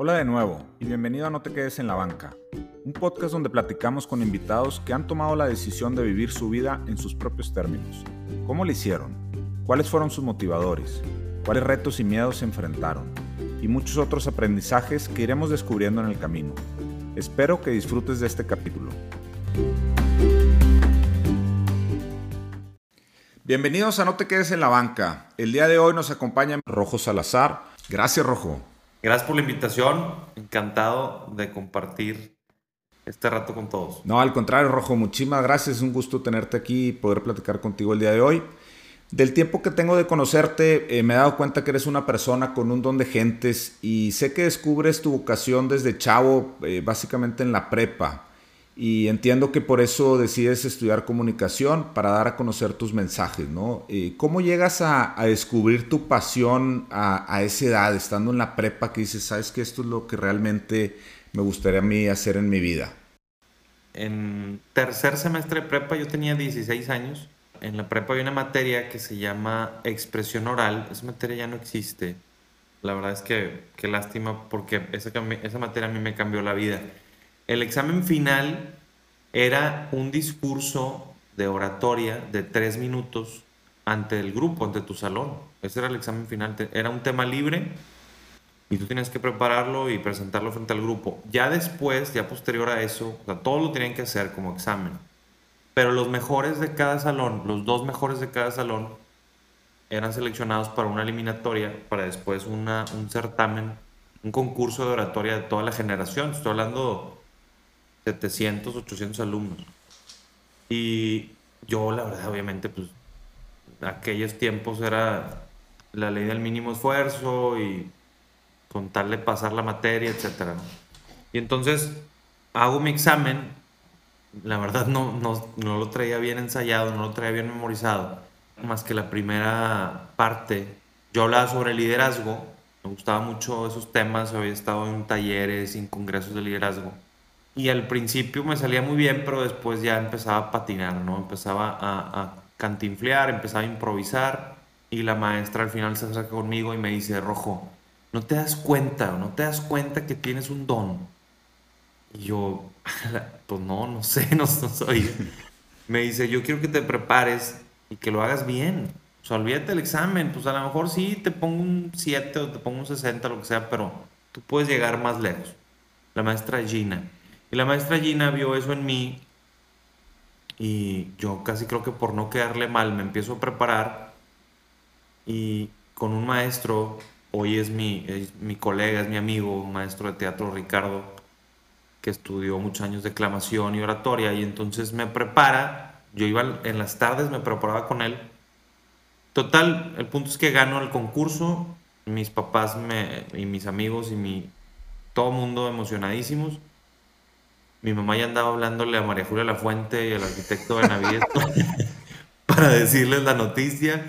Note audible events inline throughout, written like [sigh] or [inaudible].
Hola de nuevo y bienvenido a No te quedes en la banca, un podcast donde platicamos con invitados que han tomado la decisión de vivir su vida en sus propios términos. ¿Cómo lo hicieron? ¿Cuáles fueron sus motivadores? ¿Cuáles retos y miedos se enfrentaron? Y muchos otros aprendizajes que iremos descubriendo en el camino. Espero que disfrutes de este capítulo. Bienvenidos a No te quedes en la banca. El día de hoy nos acompaña Rojo Salazar. Gracias, Rojo. Gracias por la invitación. Encantado de compartir este rato con todos. No, al contrario, Rojo, muchísimas gracias. Es un gusto tenerte aquí y poder platicar contigo el día de hoy. Del tiempo que tengo de conocerte, eh, me he dado cuenta que eres una persona con un don de gentes y sé que descubres tu vocación desde chavo, eh, básicamente en la prepa. Y entiendo que por eso decides estudiar comunicación para dar a conocer tus mensajes, ¿no? Eh, ¿Cómo llegas a, descubrir tu pasión a, esa edad, estando en la prepa, que dices, sabes que esto es lo que realmente me gustaría a mí hacer en mi vida? En tercer semestre de prepa yo tenía 16 años. En la prepa había una materia que se llama expresión oral. Esa materia ya no existe. La verdad es que qué lástima porque esa materia a mí me cambió la vida. El examen final era un discurso de oratoria de tres minutos ante el grupo, ante tu salón. Ese era el examen final. Era un tema libre y tú tienes que prepararlo y presentarlo frente al grupo. Ya después, ya posterior a eso, o sea, todos lo tenían que hacer como examen. Pero los mejores de cada salón, los dos mejores de cada salón, eran seleccionados para una eliminatoria, para después una, un certamen, un concurso de oratoria de toda la generación. Estoy hablando 700, 800 alumnos. Y yo, la verdad, obviamente, pues, aquellos tiempos era la ley del mínimo esfuerzo y contarle pasar la materia, etc. Y entonces hago mi examen, la verdad no, no, no lo traía bien ensayado, no lo traía bien memorizado, más que la primera parte. Yo hablaba sobre liderazgo, me gustaba mucho esos temas, había estado en talleres, en congresos de liderazgo y al principio me salía muy bien, pero después ya empezaba a patinar, ¿no? Empezaba a, a cantinflear, empezaba a improvisar y la maestra al final se acerca conmigo y me dice, Rojo, ¿no te das cuenta, no te das cuenta que tienes un don? Y yo, [laughs] pues no, no sé, [laughs] no, no soy. Me dice, yo quiero que te prepares y que lo hagas bien. O sea, olvídate del examen, pues a lo mejor sí te pongo un 7 o te pongo un 60, lo que sea, pero tú puedes llegar más lejos. La maestra Gina. Y la maestra Gina vio eso en mí y yo casi creo que por no quedarle mal me empiezo a preparar y con un maestro, hoy es mi, mi colega, es mi amigo, un maestro de teatro Ricardo, que estudió muchos años de declamación y oratoria y entonces me prepara, yo iba en las tardes, me preparaba con él. Total, el punto es que gano el concurso, mis papás me, y mis amigos y mi, todo mundo emocionadísimos mi mamá ya andaba hablándole a María Julia La Fuente y al arquitecto de Navidad [laughs] para decirles la noticia.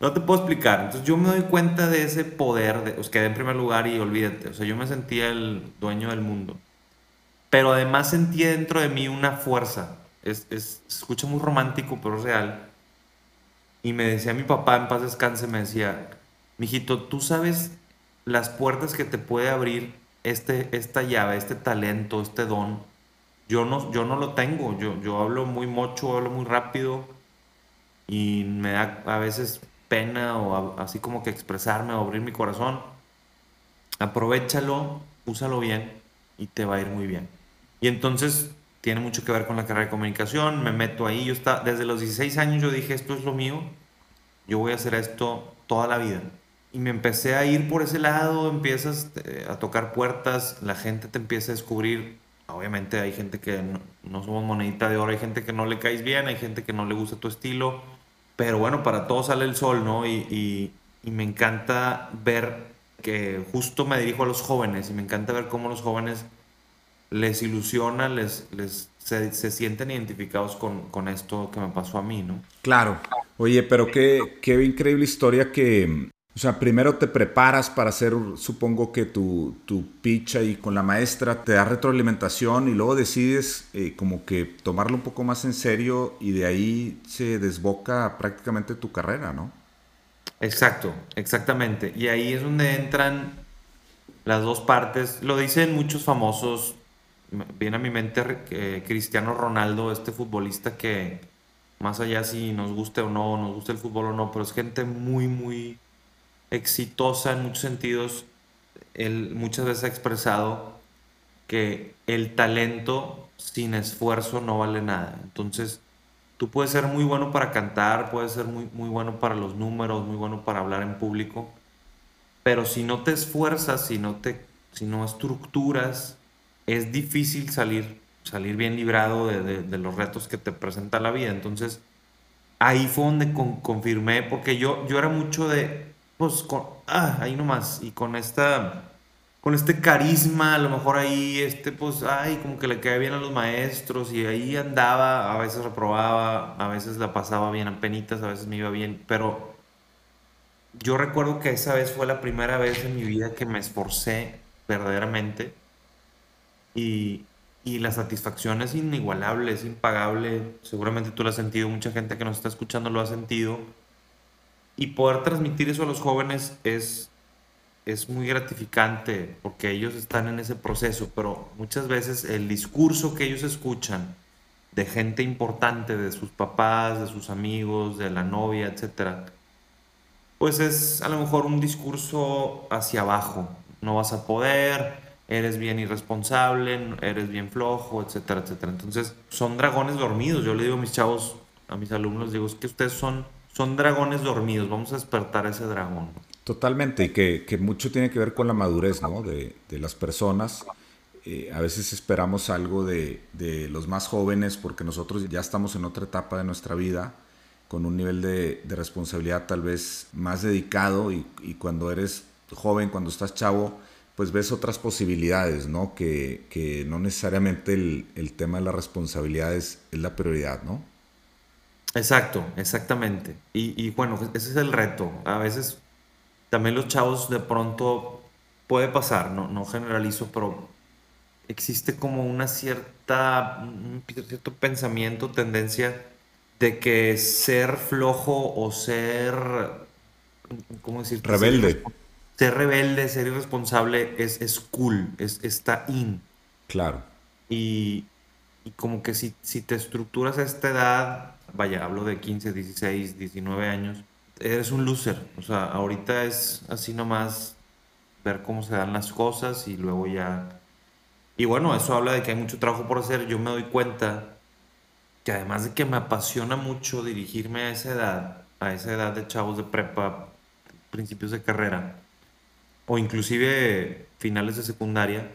No te puedo explicar. Entonces yo me doy cuenta de ese poder, de, os quedé en primer lugar y olvídate. O sea, yo me sentía el dueño del mundo. Pero además sentí dentro de mí una fuerza. Es, es, se escucha muy romántico, pero real. Y me decía mi papá, en paz descanse, me decía, mijito, tú sabes las puertas que te puede abrir este, esta llave, este talento, este don yo no, yo no lo tengo, yo, yo hablo muy mocho, hablo muy rápido y me da a veces pena o así como que expresarme o abrir mi corazón. Aprovechalo, úsalo bien y te va a ir muy bien. Y entonces tiene mucho que ver con la carrera de comunicación, me meto ahí, yo está, desde los 16 años yo dije, esto es lo mío, yo voy a hacer esto toda la vida. Y me empecé a ir por ese lado, empiezas eh, a tocar puertas, la gente te empieza a descubrir obviamente hay gente que no, somos monedita de oro, hay gente que no le caes bien, hay gente que no le gusta tu estilo, pero bueno, para todos sale el sol, ¿no? Y, me encanta ver que justo me dirijo a los jóvenes y me encanta ver cómo los jóvenes les ilusiona, les, les se, sienten identificados con, con, esto que me pasó a mí, ¿no? Claro. Oye, pero qué, qué increíble historia que, o sea, primero te preparas para hacer, supongo que tu, tu pitch ahí con la maestra, te da retroalimentación y luego decides eh, como que tomarlo un poco más en serio y de ahí se desboca prácticamente tu carrera, ¿no? Exacto, exactamente. Y ahí es donde entran las dos partes. Lo dicen muchos famosos. Viene a mi mente eh, Cristiano Ronaldo, este futbolista que más allá si nos guste o no, nos gusta el fútbol o no, pero es gente muy, muy exitosa en muchos sentidos. Él muchas veces ha expresado que el talento sin esfuerzo no vale nada. Entonces, tú puedes ser muy bueno para cantar, puedes ser muy, muy bueno para los números, muy bueno para hablar en público, pero si no te esfuerzas, si no, te, si no estructuras, es difícil salir, salir bien librado de, los retos que te presenta la vida. Entonces, ahí fue donde confirmé, porque yo, yo era mucho de, pues, con, ah, ahí nomás, y con esta con este carisma, a lo mejor ahí, este, pues, ay, como que le cae bien a los maestros y ahí andaba, a veces reprobaba, a veces la pasaba bien a penitas, a veces me iba bien, pero yo recuerdo que esa vez fue la primera vez en mi vida que me esforcé verdaderamente y, y la satisfacción es inigualable, es impagable, seguramente tú lo has sentido, mucha gente que nos está escuchando lo ha sentido y poder transmitir eso a los jóvenes es es muy gratificante porque ellos están en ese proceso, pero muchas veces el discurso que ellos escuchan de gente importante, de sus papás, de sus amigos, de la novia, etcétera, pues es a lo mejor un discurso hacia abajo. No vas a poder, eres bien irresponsable, eres bien flojo, etcétera, etcétera. Entonces, son dragones dormidos. Yo le digo a mis chavos, a mis alumnos, digo, es que ustedes son, son dragones dormidos, vamos a despertar a ese dragón. Totalmente, y que, mucho tiene que ver con la madurez ¿no? de, las personas. Eh, a veces esperamos algo de, los más jóvenes porque nosotros ya estamos en otra etapa de nuestra vida, con un nivel de, responsabilidad tal vez más dedicado y, cuando eres joven, cuando estás chavo, pues ves otras posibilidades, ¿no? Que, no necesariamente el, tema de la responsabilidad es, la prioridad, ¿no? Exacto, exactamente. Y, y, bueno, ese es el reto. A veces también los chavos de pronto puede pasar, no, no generalizo, pero existe como una cierta, un cierto pensamiento, tendencia de que ser flojo o ser, ¿cómo decir? Rebelde. Ser, rebelde, ser irresponsable es, es cool, es, está in. Claro. Y, y como que si, si te estructuras a esta edad, vaya, hablo de 15, 16, 19 años, eres un loser. O sea, ahorita es así nomás ver cómo se dan las cosas y luego ya... Y bueno, eso habla de que hay mucho trabajo por hacer. Yo me doy cuenta que además de que me apasiona mucho dirigirme a esa edad, a esa edad de chavos de prepa, principios de carrera, o inclusive finales de secundaria,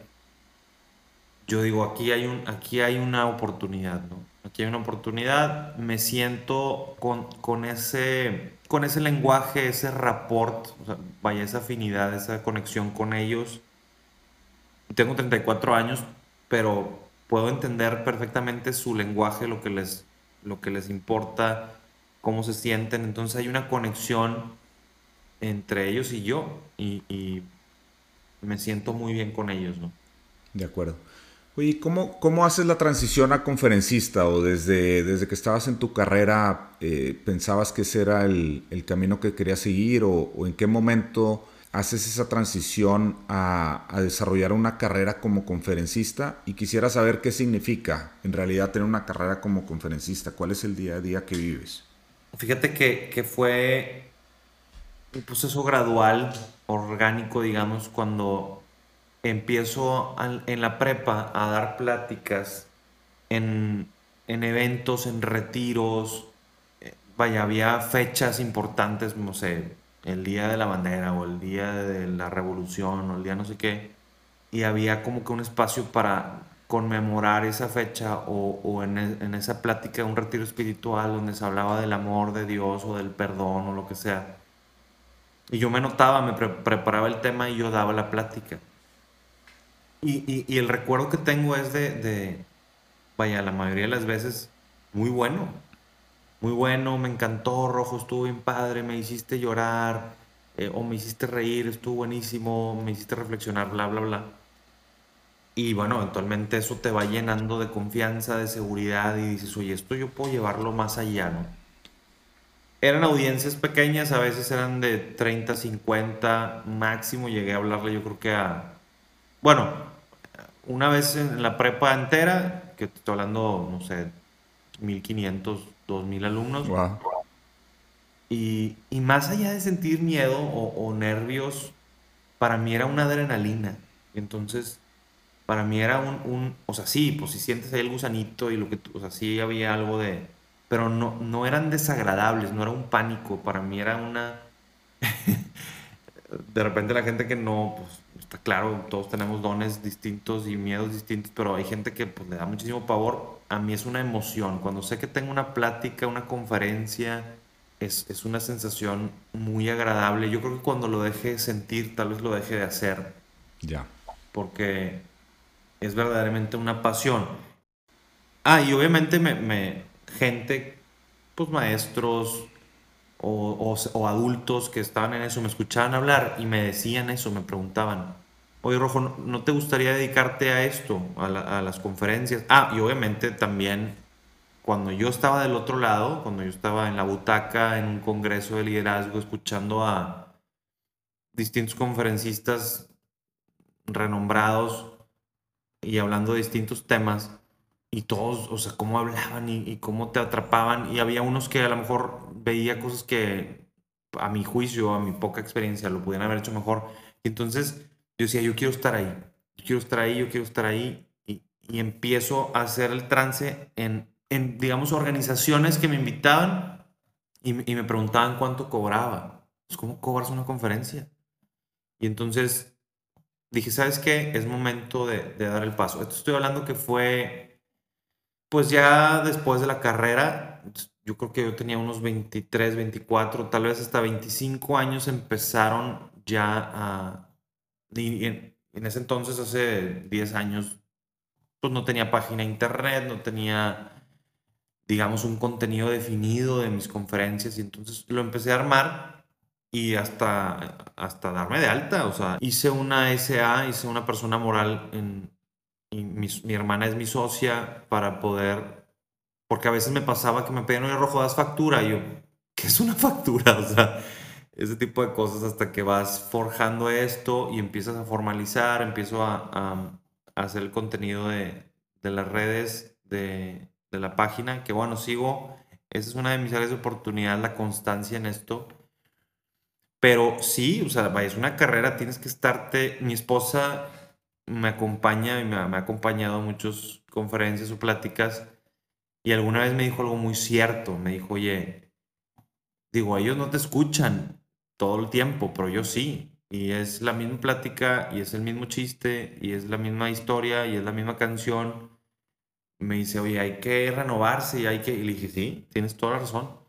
yo digo, aquí hay, un, aquí hay una oportunidad, ¿no? Aquí hay una oportunidad, me siento con, con, ese, con ese lenguaje, ese rapport, vaya, esa afinidad, esa conexión con ellos. Tengo 34 años, pero puedo entender perfectamente su lenguaje, lo que les, lo que les importa, cómo se sienten. Entonces hay una conexión entre ellos y yo y, y me siento muy bien con ellos, ¿no? De acuerdo. Oye, ¿cómo, ¿cómo haces la transición a conferencista? ¿O desde, desde que estabas en tu carrera eh, pensabas que ese era el, camino que querías seguir? O, en qué momento haces esa transición a, desarrollar una carrera como conferencista? Y quisiera saber qué significa en realidad tener una carrera como conferencista. ¿Cuál es el día a día que vives? Fíjate que, que fue un proceso gradual, orgánico, digamos, cuando empiezo en la prepa a dar pláticas en, eventos, en retiros. Eh, vaya, había fechas importantes, no sé, el día de la bandera o el día de la revolución o el día no sé qué. Y había como que un espacio para conmemorar esa fecha o, en, en, esa plática un retiro espiritual donde se hablaba del amor de Dios o del perdón o lo que sea. Y yo me notaba, me preparaba el tema y yo daba la plática. Y, el recuerdo que tengo es de, de, vaya, la mayoría de las veces, muy bueno. Muy bueno, me encantó, Rojo, estuvo bien padre, me hiciste llorar, eh, o me hiciste reír, estuvo buenísimo, me hiciste reflexionar, bla, bla, bla. Y bueno, eventualmente eso te va llenando de confianza, de seguridad, y dices, oye, esto yo puedo llevarlo más allá, ¿no? Eran audiencias pequeñas, a veces eran de 30, 50, máximo llegué a hablarle yo creo que a bueno, una vez en la prepa entera, que estoy hablando, no sé, 1500, 2000 alumnos. Y, y, más allá de sentir miedo o, nervios, para mí era una adrenalina. Entonces, para mí era un, un, o sea, sí, pues si sientes ahí el gusanito y lo que, o sea, sí había algo de, pero no, no eran desagradables, no era un pánico, para mí era una, [laughs] de repente la gente que no, pues está claro, todos tenemos dones distintos y miedos distintos, pero hay gente que pues, le da muchísimo pavor. A mí es una emoción. Cuando sé que tengo una plática, una conferencia, es, es una sensación muy agradable. Yo creo que cuando lo deje de sentir, tal vez lo deje de hacer. Ya. Porque es verdaderamente una pasión. Ah, y obviamente me, me gente, pues maestros, o, adultos que estaban en eso me escuchaban hablar y me decían eso, me preguntaban, oye Rojo, ¿no te gustaría dedicarte a esto, a, las conferencias? Ah, y obviamente también cuando yo estaba del otro lado, cuando yo estaba en la butaca, en un congreso de liderazgo, escuchando a distintos conferencistas renombrados y hablando de distintos temas, y todos, o sea, cómo hablaban y, cómo te atrapaban. Y había unos que a lo mejor veía cosas que a mi juicio, a mi poca experiencia, lo pudieran haber hecho mejor. Y entonces yo decía, yo quiero estar ahí, yo quiero estar ahí, yo quiero estar ahí. Y, y empiezo a hacer el trance en, en, digamos, organizaciones que me invitaban y, y me preguntaban cuánto cobraba. Pues, ¿Cómo cobras una conferencia? Y entonces dije, ¿sabes qué? Es momento de, de dar el paso. Esto estoy hablando que fue pues ya después de la carrera, yo creo que yo tenía unos 23, 24, tal vez hasta 25 años empezaron ya a... En, ese entonces, hace 10 años, pues no tenía página internet, no tenía, digamos, un contenido definido de mis conferencias y entonces lo empecé a armar y hasta, hasta darme de alta, o sea, hice una SA, hice una persona moral en, y mi, hermana es mi socia para poder, porque a veces me pasaba que me pedían, oye, Rojo, das factura, y yo, ¿qué es una [laughs] factura? O sea, ese tipo de cosas hasta que vas forjando esto y empiezas a formalizar, empiezo a, a, hacer el contenido de, de las redes, de, de, la página, que bueno, sigo, esa es una de mis áreas de oportunidad, la constancia en esto. Pero sí, o sea, es una carrera, tienes que estarte, mi esposa me acompaña y me, ha acompañado a muchas conferencias o pláticas y alguna vez me dijo algo muy cierto, me dijo, oye, digo, ellos no te escuchan todo el tiempo, pero yo sí. Y es la misma plática y es el mismo chiste y es la misma historia y es la misma canción. Me dice, oye, hay que renovarse y hay que... Y dije, sí, tienes toda la razón.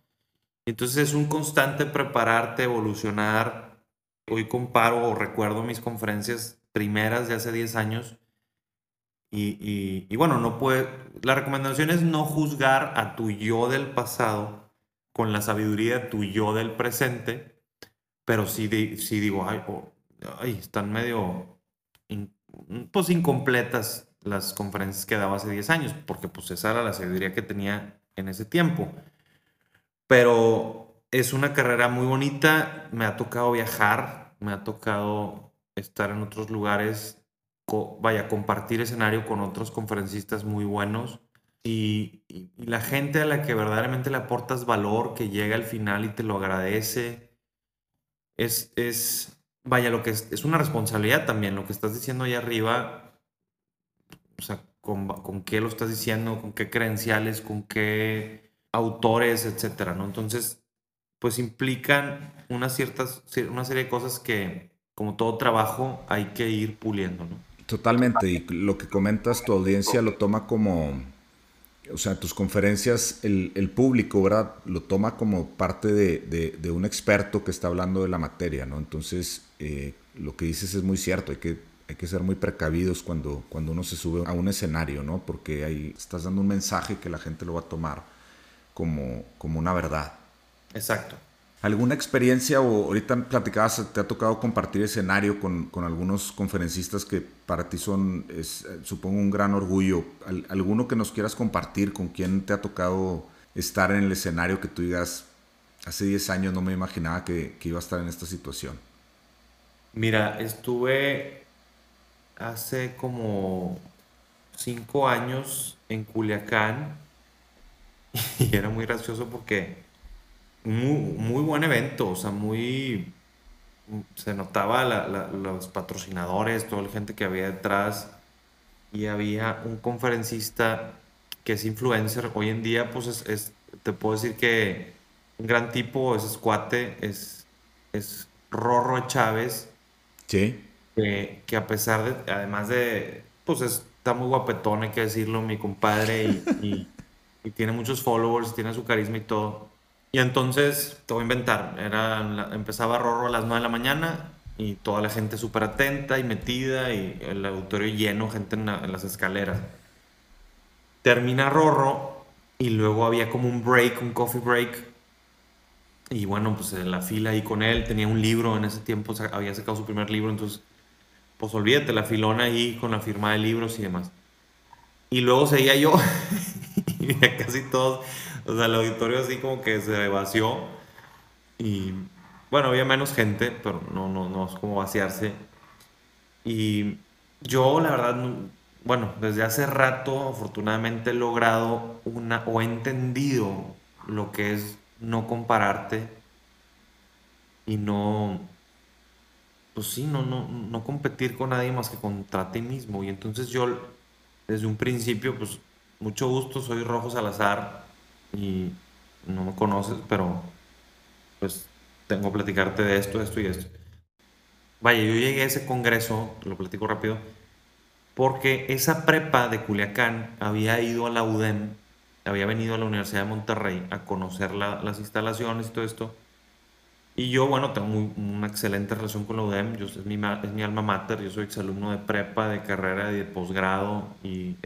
Entonces es un constante prepararte, evolucionar. Hoy comparo o recuerdo mis conferencias primeras de hace 10 años. Y, bueno, no puede, la recomendación es no juzgar a tu yo del pasado con la sabiduría de tu yo del presente, pero sí, digo, ay, están medio pues incompletas las conferencias que daba hace 10 años, porque pues esa era la sabiduría que tenía en ese tiempo. Pero es una carrera muy bonita, me ha tocado viajar, me ha tocado estar en otros lugares, vaya, compartir escenario con otros conferencistas muy buenos y, la gente a la que verdaderamente le aportas valor, que llega al final y te lo agradece, es, es vaya, lo que es, es una responsabilidad también, lo que estás diciendo ahí arriba, o sea, con, con qué lo estás diciendo, con qué credenciales, con qué autores, etcétera, ¿no? Entonces, pues implican una, ciertas, una serie de cosas que, como todo trabajo, hay que ir puliendo, ¿no? Totalmente, y lo que comentas, tu audiencia lo toma como, o sea, tus conferencias, el, el público, ¿verdad? Lo toma como parte de, de, un experto que está hablando de la materia, ¿no? Entonces, eh, lo que dices es muy cierto, hay que, hay que ser muy precavidos cuando, cuando uno se sube a un escenario, ¿no? Porque ahí estás dando un mensaje que la gente lo va a tomar como, como una verdad. Exacto. ¿Alguna experiencia o ahorita platicabas, te ha tocado compartir escenario con, con algunos conferencistas que para ti son, supongo, un gran orgullo? ¿Alguno que nos quieras compartir con quien te ha tocado estar en el escenario que tú digas, hace 10 años no me imaginaba que, que iba a estar en esta situación? Mira, estuve hace como cinco años en Culiacán [laughs] y era muy gracioso porque muy, muy buen evento, o sea, muy... Se notaba los patrocinadores, toda la gente que había detrás y había un conferencista que es influencer. Hoy en día, pues es, te puedo decir que un gran tipo, es escuate, es, es Rorro Chávez. Sí. Que, que a pesar de, además de, pues está muy guapetón, hay que decirlo, mi compadre, y, y, tiene muchos followers, tiene su carisma y todo. Y entonces, te voy a inventar, era, empezaba Rorro a las 9 de la mañana y toda la gente súper atenta y metida y el auditorio lleno, gente en las escaleras termina Rorro y luego había como un break, un coffee break. Y bueno, pues en la fila ahí con él, tenía un libro, en ese tiempo había sacado su primer libro, entonces, pues olvídate, la filona ahí con la firma de libros y demás. Y luego seguía yo, [laughs] y casi todos, o sea, el auditorio así como que se vació. Y bueno, había menos gente, pero no, no, no es como vaciarse. Y yo, la verdad, bueno, desde hace rato afortunadamente he logrado una o he entendido lo que es no compararte y no, pues sí, no, no, no competir con nadie más que contra ti mismo. Y entonces yo desde un principio, pues mucho gusto, soy Rojo Salazar y no me conoces, pero pues tengo que platicarte de esto, esto y esto. Vaya, yo llegué a ese congreso, lo platico rápido, porque esa prepa de Culiacán había ido a la UDEM, había venido a la Universidad de Monterrey a conocer las instalaciones y todo esto. Y yo, bueno, tengo una excelente relación con la UDEM, yo, es, mi, es mi alma mater, yo soy exalumno de prepa, de carrera de posgrado, y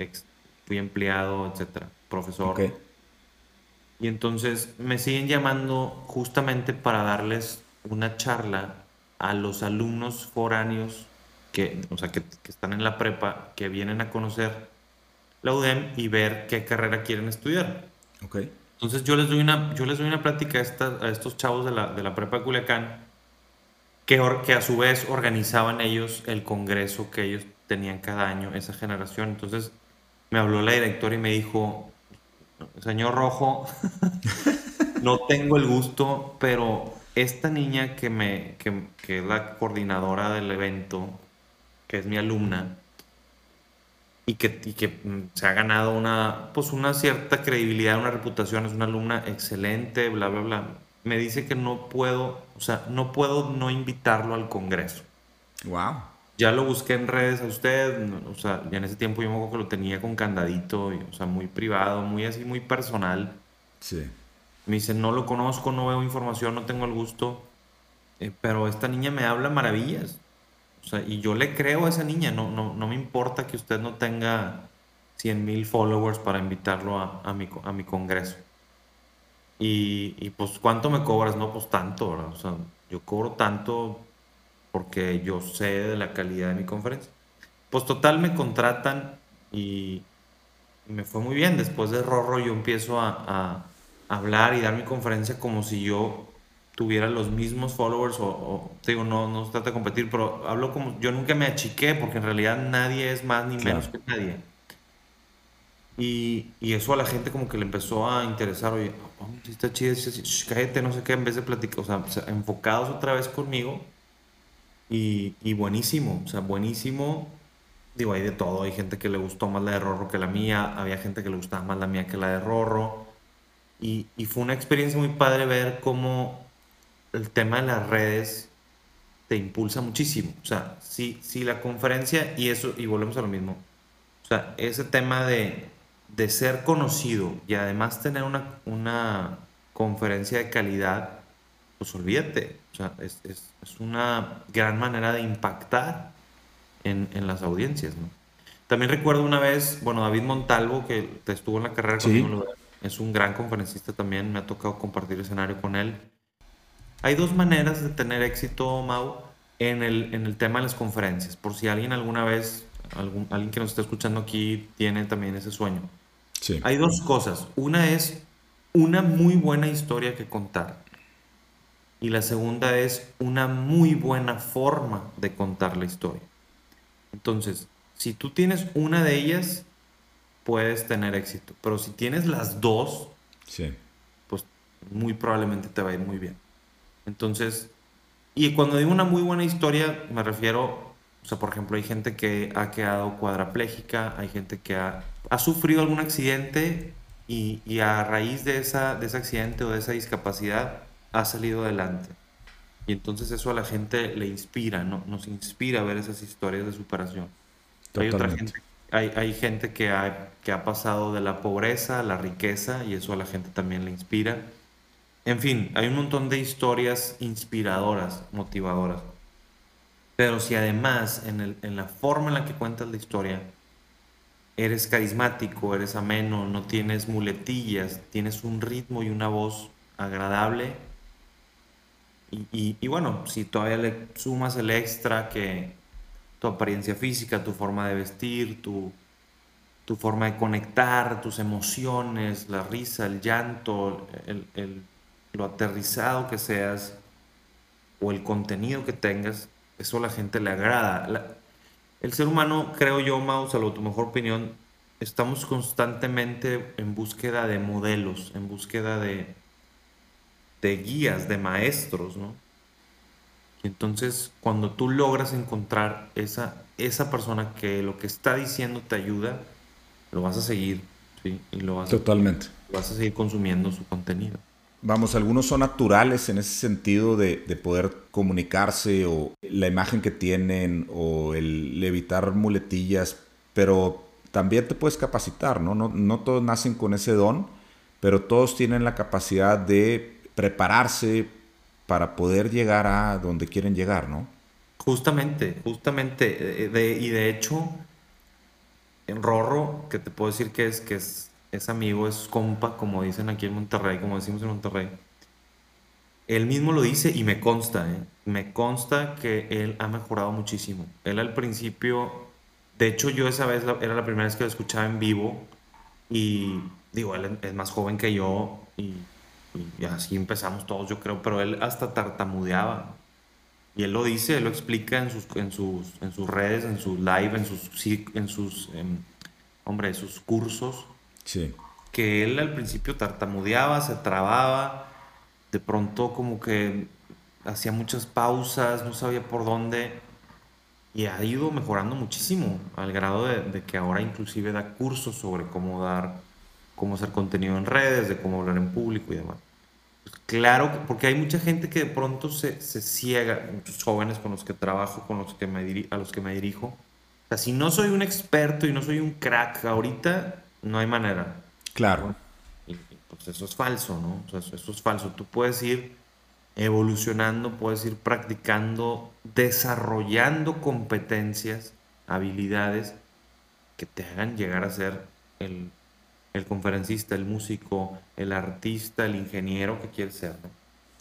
fui empleado, etcétera, profesor. Y entonces me siguen llamando justamente para darles una charla a los alumnos foráneos que, o sea, que, están en la prepa, que vienen a conocer la UDEM y ver qué carrera quieren estudiar. Okay. Entonces yo les doy una, yo les doy una plática a, a estos chavos de la, de la prepa de Culiacán, que, que a su vez organizaban ellos el congreso que ellos tenían cada año, esa generación. Entonces me habló la directora y me dijo, señor Rojo, [laughs] no tengo el gusto, pero esta niña que, me, que, es la coordinadora del evento, que es mi alumna, y que, que mm, se ha ganado una, pues una cierta credibilidad, una reputación, es una alumna excelente, bla, bla, bla. Me dice que no puedo, o sea, no puedo no invitarlo al Congreso. Wow. Ya lo busqué en redes a usted, o sea, ya en ese tiempo yo me acuerdo que lo tenía con candadito, o sea, muy privado, muy así, muy personal. Sí. Me dice, no lo conozco, no veo información, no tengo el gusto, eh, pero esta niña me habla maravillas. O sea, y yo le creo a esa niña, no, no, no me importa que usted no tenga 100 mil followers para invitarlo a, a, mi, a mi congreso. Y, y, pues, ¿cuánto me cobras? No, pues tanto, ¿verdad? O sea, yo cobro tanto porque yo sé de la calidad de mi conferencia. Pues total, me contratan y, y me fue muy bien. Después de Rorro yo empiezo a, a hablar y dar mi conferencia como si yo tuviera los mismos followers o, digo, no, no se trata de competir, pero hablo como, yo nunca me achiqué porque en realidad nadie es más ni menos que nadie. Y, y, eso a la gente como que le empezó a interesar, oye, oh, está chido, cállate, no sé qué, en vez de platicar, o sea, enfocados otra vez conmigo y, y, buenísimo, o sea, buenísimo. Digo, hay de todo, hay gente que le gustó más la de Rorro que la mía, había gente que le gustaba más la mía que la de Rorro. Y, y fue una experiencia muy padre ver cómo el tema de las redes te impulsa muchísimo. O sea, si, si la conferencia, y eso, y volvemos a lo mismo, o sea, ese tema de, de ser conocido y además tener una, una conferencia de calidad, pues olvídate. O sea, es, es, es una gran manera de impactar en, en, las audiencias, ¿no? También recuerdo una vez, bueno, David Montalvo, que estuvo en la carrera conmigo, es un gran conferencista también, me ha tocado compartir escenario con él. Hay dos maneras de tener éxito, Mau, en el, en el tema de las conferencias, por si alguien alguna vez, algún, alguien que nos está escuchando aquí tiene también ese sueño. Sí. Hay dos cosas. Una es una muy buena historia que contar. Y la segunda es una muy buena forma de contar la historia. Entonces, si tú tienes una de ellas, puedes tener éxito. Pero si tienes las dos, sí. pues muy probablemente te va a ir muy bien. Entonces, y cuando digo una muy buena historia, me refiero, o sea, por ejemplo, hay gente que ha quedado cuadraplégica, hay gente que ha, ha sufrido algún accidente y, y, a raíz de, esa, de ese accidente o de esa discapacidad ha salido adelante. Y entonces eso a la gente le inspira, ¿no? nos inspira a ver esas historias de superación. Hay, otra gente, hay, hay, gente que ha, que ha pasado de la pobreza a la riqueza y eso a la gente también le inspira. En fin, hay un montón de historias inspiradoras, motivadoras. Pero si además en, el, en la forma en la que cuentas la historia eres carismático, eres ameno, no tienes muletillas, tienes un ritmo y una voz agradable, y, bueno, si todavía le sumas el extra que tu apariencia física, tu forma de vestir, tu, tu forma de conectar, tus emociones, la risa, el llanto, el, lo aterrizado que seas o el contenido que tengas, eso a la gente le agrada. el ser humano, creo yo, Mau, salvo tu mejor opinión, estamos constantemente en búsqueda de modelos, en búsqueda de, de guías, de maestros, ¿no? Y entonces cuando tú logras encontrar esa, esa persona que lo que está diciendo te ayuda, lo vas a seguir, ¿sí? Y lo vas Totalmente. vas a seguir consumiendo su contenido. Vamos, algunos son naturales en ese sentido de, de, poder comunicarse o la imagen que tienen o el evitar muletillas, pero también te puedes capacitar, ¿no? No, no todos nacen con ese don, pero todos tienen la capacidad de prepararse para poder llegar a donde quieren llegar, ¿no? Justamente, justamente, eh, y de hecho, en Rorro, que te puedo decir que es, que es, es amigo, es compa, como dicen aquí en Monterrey, como decimos en Monterrey, él mismo lo dice y me consta, ¿eh? me consta que él ha mejorado muchísimo. Él al principio, de hecho yo esa vez era la primera vez que lo escuchaba en vivo y digo, él es más joven que yo y y así empezamos todos, yo creo, pero él hasta tartamudeaba. Y él lo dice, él lo explica en sus, en sus, en sus redes, en sus live, en sus, en sus, em, hombre, sus cursos. Sí. Que él al principio tartamudeaba, se trababa, de pronto como que hacía muchas pausas, no sabía por dónde. Y ha ido mejorando muchísimo, al grado de, de que ahora inclusive da cursos sobre cómo dar cómo hacer contenido en redes, de cómo hablar en público y demás. Pues claro, porque hay mucha gente que de pronto se, se, ciega, muchos jóvenes con los que trabajo, con los que me a los que me dirijo. O sea, si no soy un experto y no soy un crack ahorita, no hay manera. Claro. Y, pues eso es falso, ¿no? O sea, eso, eso es falso. Tú puedes ir evolucionando, puedes ir practicando, desarrollando competencias, habilidades que te hagan llegar a ser el el conferencista, el músico, el artista, el ingeniero que quiere ser.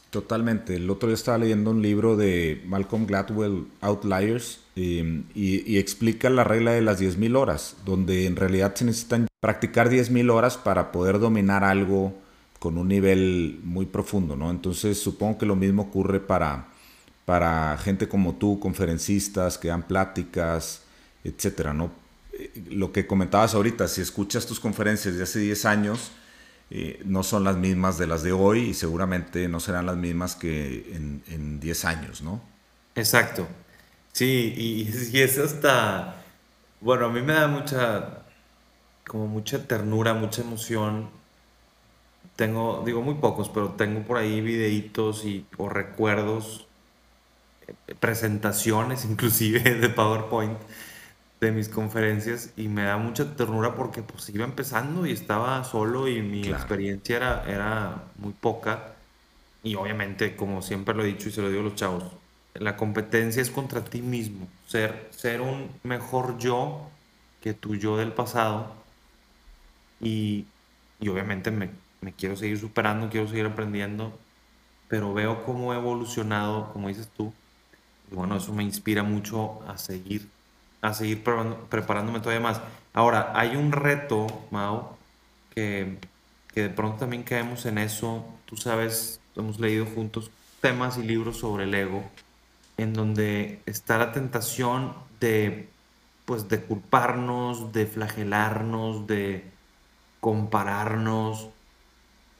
Totalmente. El otro día estaba leyendo un libro de Malcolm Gladwell, Outliers, y, y, explica la regla de las 10.000 horas, donde en realidad se necesitan practicar 10.000 horas para poder dominar algo con un nivel muy profundo, ¿no? Entonces supongo que lo mismo ocurre para, para gente como tú, conferencistas que dan pláticas, etcétera, ¿no? Lo que comentabas ahorita, si escuchas tus conferencias de hace 10 años, eh, no son las mismas de las de hoy y seguramente no serán las mismas que en, en 10 años, ¿no? Exacto. Sí, y, y, [laughs] es hasta, bueno, a mí me da mucha, como mucha ternura, mucha emoción. Tengo, digo muy pocos, pero tengo por ahí videitos y, o recuerdos, eh, presentaciones [laughs] inclusive de PowerPoint de mis conferencias y me da mucha ternura porque pues iba empezando y estaba solo y mi experiencia era, era muy poca. Y obviamente, como siempre lo he dicho y se lo digo a los chavos, la competencia es contra ti mismo. Ser, ser un mejor yo que tu yo del pasado. Y, y obviamente me, me quiero seguir superando, quiero seguir aprendiendo, pero veo cómo he evolucionado, como dices tú. Y bueno, eso me inspira mucho a seguir a seguir preparándome todavía más. Ahora, hay un reto, Mao, que, que de pronto también caemos en eso. Tú sabes, hemos leído juntos temas y libros sobre el ego, en donde está la tentación de pues de culparnos, de flagelarnos, de compararnos,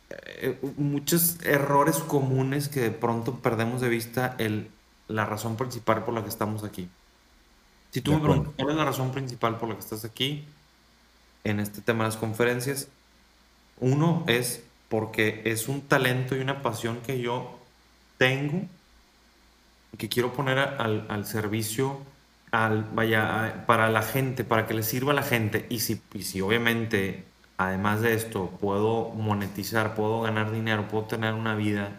eh, muchos errores comunes que de pronto perdemos de vista el, la razón principal por la que estamos aquí. Si tú me preguntas cuál es la razón principal por la que estás aquí en este tema de las conferencias, uno es porque es un talento y una pasión que yo tengo y que quiero poner al, al servicio al, vaya, para la gente, para que le sirva a la gente. Y si, y si obviamente además de esto, puedo monetizar, puedo ganar dinero, puedo tener una vida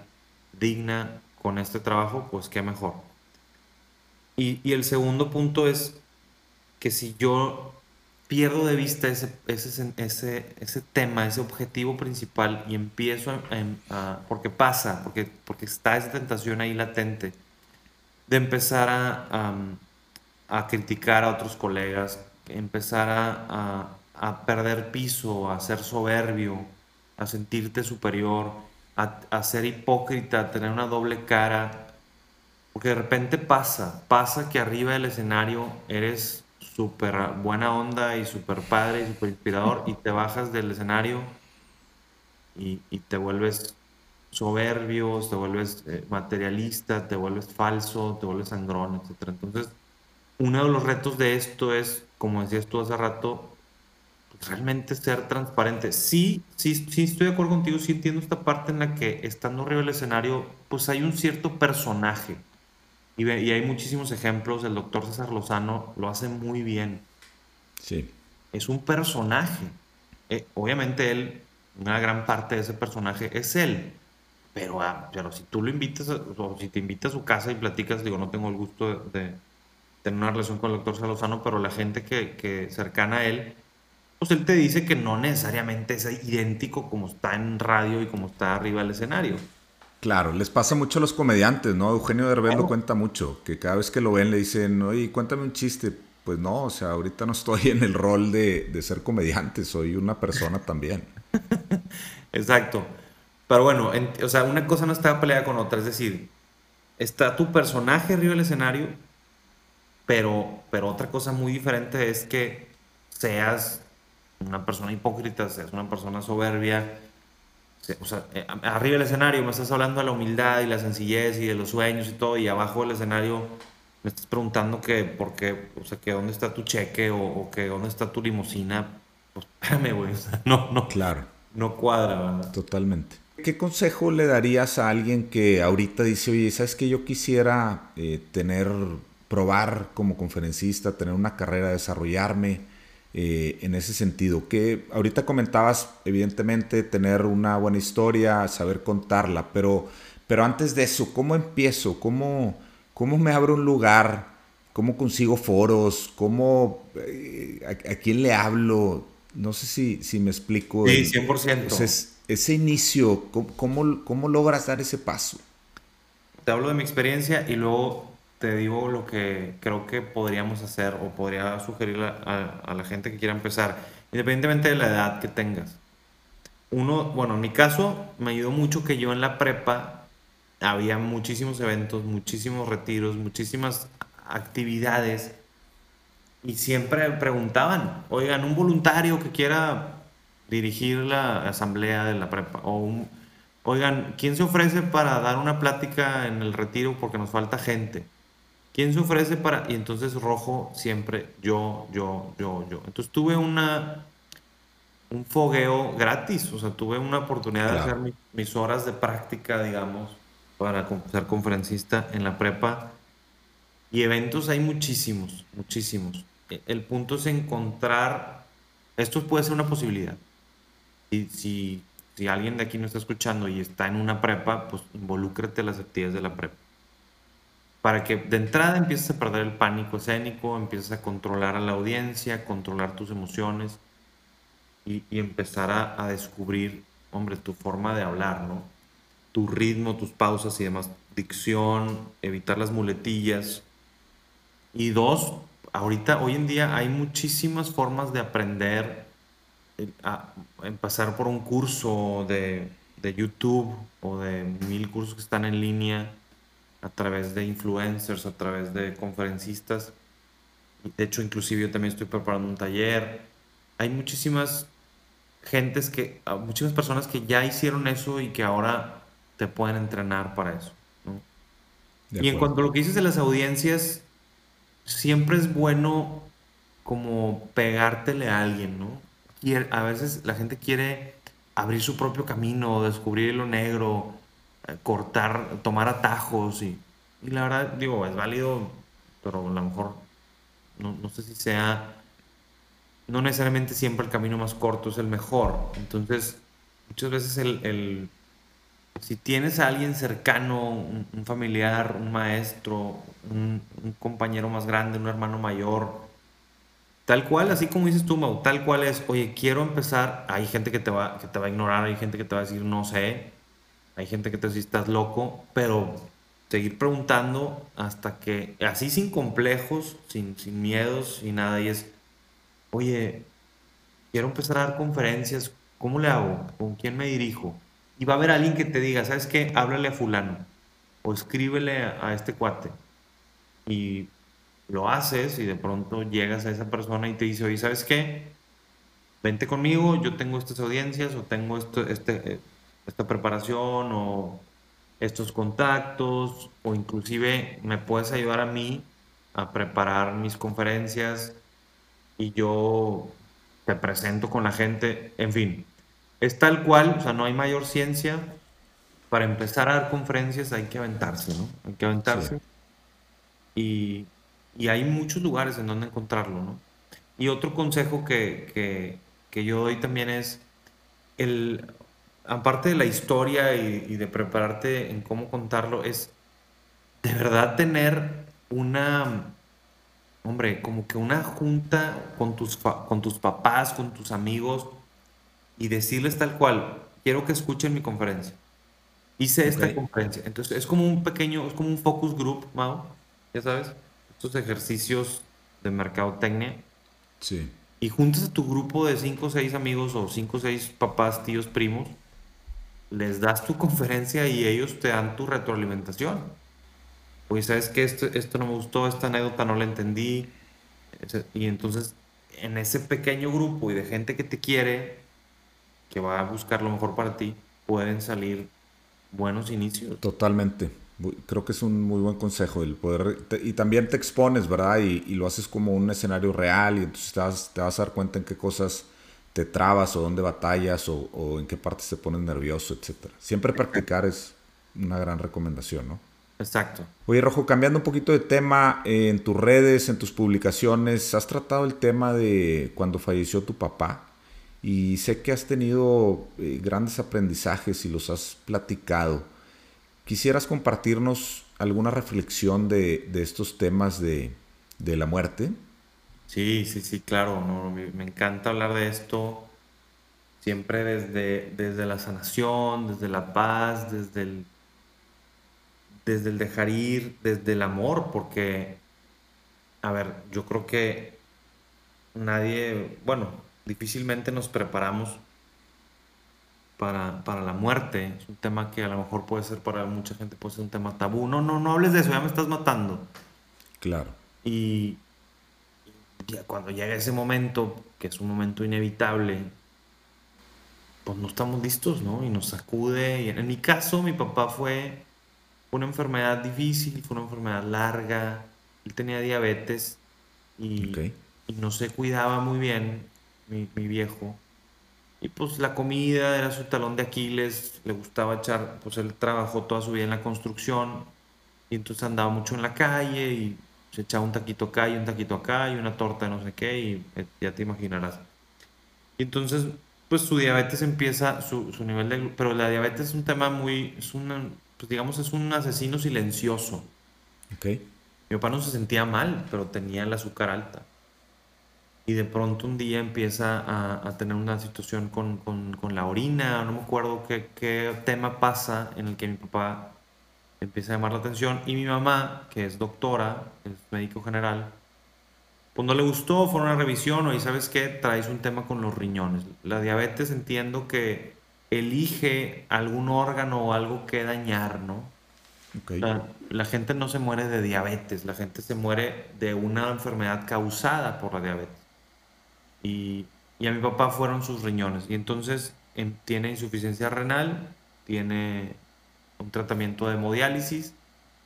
digna con este trabajo, pues qué mejor. Y, el segundo punto es que si yo pierdo de vista ese, ese, ese, ese tema, ese objetivo principal y empiezo a, porque pasa, porque, porque está esa tentación ahí latente, de empezar a, a, criticar a otros colegas, empezar a, a perder piso, a ser soberbio, a sentirte superior, a, ser hipócrita, a tener una doble cara. Porque de repente pasa, pasa que arriba del escenario eres súper buena onda y súper padre y súper inspirador y te bajas del escenario y, te vuelves soberbio, te vuelves eh, materialista, te vuelves falso, te vuelves sangrón, etc. Entonces, uno de los retos de esto es, como decías tú hace rato, realmente ser transparente. Sí, sí, sí estoy de acuerdo contigo, sí entiendo esta parte en la que estando arriba del escenario, pues hay un cierto personaje. Y, y hay muchísimos ejemplos, el doctor César Lozano lo hace muy bien. Sí. Es un personaje. Eh, obviamente él, una gran parte de ese personaje es él. Pero, ah, pero si tú lo invitas, o si te invita a su casa y platicas, digo, no tengo el gusto de, tener una relación con el doctor César Lozano, pero la gente que, que cercana a él, pues él te dice que no necesariamente es idéntico como está en radio y como está arriba del escenario. Claro, les pasa mucho a los comediantes, ¿no? Eugenio Derbez lo cuenta mucho, que cada vez que lo ven le dicen, oye, cuéntame un chiste. Pues no, o sea, ahorita no estoy [laughs] en el rol de, ser comediante, soy una persona también. [laughs] Exacto. Pero bueno, o sea, una cosa no está peleada con otra, es decir, está tu personaje arriba del escenario, pero, pero otra cosa muy diferente es que seas una persona hipócrita, seas una persona soberbia. O sea, eh, arriba del escenario me estás hablando de la humildad y la sencillez y de los sueños y todo, y abajo del escenario me estás preguntando que por qué, o sea, que dónde está tu cheque o, que dónde está tu limusina. Pues espérame, güey, o sea, no, no. Claro. No cuadra, ¿verdad? Totalmente. ¿Qué consejo le darías a alguien que ahorita dice, oye, sabes que yo quisiera eh, tener, probar como conferencista, tener una carrera, desarrollarme? Eh, en ese sentido. Que ahorita comentabas, evidentemente, tener una buena historia, saber contarla, pero, pero antes de eso, ¿cómo empiezo? ¿Cómo, cómo me abro un lugar? ¿Cómo consigo foros? ¿Cómo, eh, a, quién le hablo? No sé si, si me explico. Sí, 100%. Entonces, ese inicio, ¿cómo, ¿cómo logras dar ese paso? Te hablo de mi experiencia y luego te digo lo que creo que podríamos hacer o podría sugerir a, la gente que quiera empezar, independientemente de la edad que tengas. Uno, bueno, en mi caso me ayudó mucho que yo en la prepa había muchísimos eventos, muchísimos retiros, muchísimas actividades y siempre preguntaban, oigan, un voluntario que quiera dirigir la asamblea de la prepa o oigan, ¿quién se ofrece para dar una plática en el retiro porque nos falta gente? ¿Quién se ofrece para...? Y entonces rojo siempre yo, yo, yo, yo. Entonces tuve una, un fogueo gratis, o sea, tuve una oportunidad de hacer mis horas de práctica, digamos, para ser conferencista en la prepa. Y eventos hay muchísimos, muchísimos. E, el punto es encontrar, esto puede ser una posibilidad. Y si, si alguien de aquí no está escuchando y está en una prepa, pues involúcrate en las actividades de la prepa para que de entrada empieces a perder el pánico escénico, empieces a controlar a la audiencia, controlar tus emociones y, empezar a, descubrir, hombre, tu forma de hablar, ¿no? Tu ritmo, tus pausas y demás, dicción, evitar las muletillas. Y dos, ahorita, hoy en día hay muchísimas formas de aprender, eh, a, pasar por un curso de YouTube o de mil cursos que están en línea a través de influencers, a través de conferencistas. De hecho, inclusive yo también estoy preparando un taller. Hay muchísimas gentes que, ah, muchísimas personas que ya hicieron eso y que ahora te pueden entrenar para eso. Y en cuanto a lo que dices de las audiencias, siempre es bueno como pegártele a alguien, ¿no? Y a veces la gente quiere abrir su propio camino, descubrir lo negro, cortar, tomar atajos y, la verdad, digo, es válido, pero a lo mejor no, no sé si sea no necesariamente siempre el camino más corto es el mejor. Entonces, muchas veces el, si tienes a alguien cercano, un, familiar, un maestro, un, compañero más grande, un hermano mayor, tal cual, así como dices tú, Mau, tal cual es, oye, quiero empezar, hay gente que te va, que te va a ignorar, hay gente que te va a decir no sé, hay gente que te dice estás loco, pero seguir preguntando hasta que, así sin complejos, sin, sin miedos, sin nada, y es, oye, quiero empezar a dar conferencias, ¿cómo le hago? ¿Con quién me dirijo? Y va a haber alguien que te diga, ¿sabes qué? Háblale a fulano o escríbele a, este cuate. Y lo haces y de pronto llegas a esa persona y te dice, oye, ¿sabes qué? Vente conmigo, yo tengo estas audiencias o tengo esto, este, esta preparación o estos contactos o inclusive me puedes ayudar a mí a preparar mis conferencias y yo te presento con la gente, en fin, es tal cual, o sea, no hay mayor ciencia. Para empezar a dar conferencias hay que aventarse, ¿no? Hay que aventarse. Y, y, hay muchos lugares en donde encontrarlo, ¿no? Y otro consejo que, que, que yo doy también es, el, aparte de la historia y, y de prepararte en cómo contarlo, es de verdad tener una hombre, como que una junta con tus, con tus papás, con tus amigos y decirles tal cual, quiero que escuchen mi conferencia. Hice esta conferencia. Entonces es como un pequeño, es como un focus group, Mao, ya sabes, estos ejercicios de mercadotecnia. Sí. Y juntas a tu grupo de cinco o seis amigos o cinco o seis papás, tíos, primos, les das tu conferencia y ellos te dan tu retroalimentación oye, ¿sabes qué? Esto, esto no me gustó, esta anécdota no la entendí. Y entonces, en ese pequeño grupo y de gente que te quiere, que va a buscar lo mejor para ti, pueden salir buenos inicios. Totalmente. Creo que es un muy buen consejo el poder y también te expones, ¿verdad? Y, lo haces como un escenario real y entonces te vas, a dar cuenta en qué cosas te trabas o dónde batallas o, o en qué partes te pones nervioso, etc. Siempre practicar es una gran recomendación, ¿no? Exacto. Oye, Rojo, cambiando un poquito de tema, eh, en tus redes, en tus publicaciones, has tratado el tema de cuando falleció tu papá y sé que has tenido eh, grandes aprendizajes y los has platicado. ¿Quisieras compartirnos alguna reflexión de, estos temas de, la muerte? Sí, sí, sí, claro. me, encanta hablar de esto siempre desde, desde la sanación, desde la paz, desde el desde el dejar ir, desde el amor, porque, a ver, yo creo que nadie, bueno, difícilmente nos preparamos para, para, la muerte. Es un tema que a lo mejor puede ser para mucha gente, puede ser un tema tabú. No, no, no hables de eso, ya me estás matando. Claro. Y, cuando llega ese momento, que es un momento inevitable, pues no estamos listos, ¿no? Y nos sacude. Y en mi caso, mi papá fue una enfermedad difícil, fue una enfermedad larga. Él tenía diabetes y, no se cuidaba muy bien, mi, viejo. Y pues la comida era su talón de Aquiles, le gustaba echar, pues él trabajó toda su vida en la construcción y entonces andaba mucho en la calle y se echaba un taquito acá y un taquito acá y una torta de no sé qué y eh, ya te imaginarás. Y entonces, pues su diabetes empieza, su, su nivel de... Pero la diabetes es un tema muy, es una, pues digamos, es un asesino silencioso. Ok. Mi papá no se sentía mal, pero tenía el azúcar alta. Y de pronto un día empieza a, tener una situación con, la orina, no me acuerdo qué, tema pasa en el que mi papá empieza a llamar la atención. Y mi mamá, que es doctora, es médico general, pues no le gustó, fue una revisión, o y sabes qué, traes un tema con los riñones. La diabetes entiendo que elige algún órgano o algo que dañar, ¿no? la gente no se muere de diabetes, la gente se muere de una enfermedad causada por la diabetes. Y, y a mi papá fueron sus riñones. Y entonces tiene insuficiencia renal, tiene un tratamiento de hemodiálisis,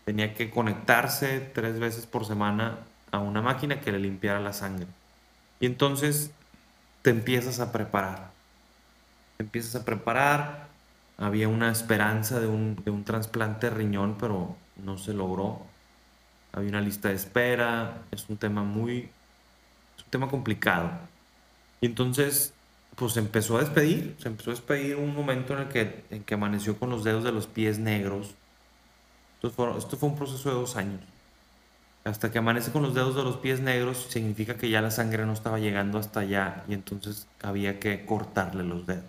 tenía que conectarse tres veces por semana a una máquina que le limpiara la sangre. Y entonces te empiezas a preparar. Empiezas a preparar. Había una esperanza de un, de un trasplante de riñón, pero no se logró. Había una lista de espera. Es un tema muy... Un tema complicado. Y entonces pues empezó a despedir, se empezó a despedir un momento en el que, en que amaneció con los dedos de los pies negros. Esto fue, un proceso de dos años. Hasta que amanece con los dedos de los pies negros significa que ya la sangre no estaba llegando hasta allá y entonces había que cortarle los dedos.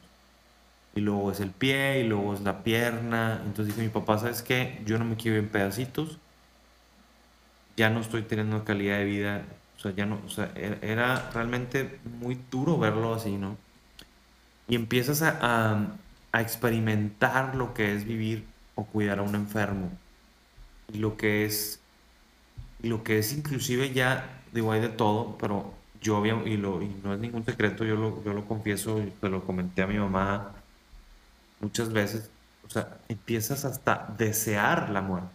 Y luego es el pie y luego es la pierna. Entonces dice mi papá, ¿sabes qué? Yo no me quiero en pedacitos. Ya no estoy teniendo calidad de vida. O sea, ya no, o sea, era realmente muy duro verlo así, ¿no? Y empiezas a, experimentar lo que es vivir o cuidar a un enfermo. Y lo que es lo que es inclusive ya digo hay de todo pero yo había y, lo, y no es ningún secreto yo lo, yo lo confieso te lo comenté a mi mamá muchas veces o sea empiezas hasta desear la muerte.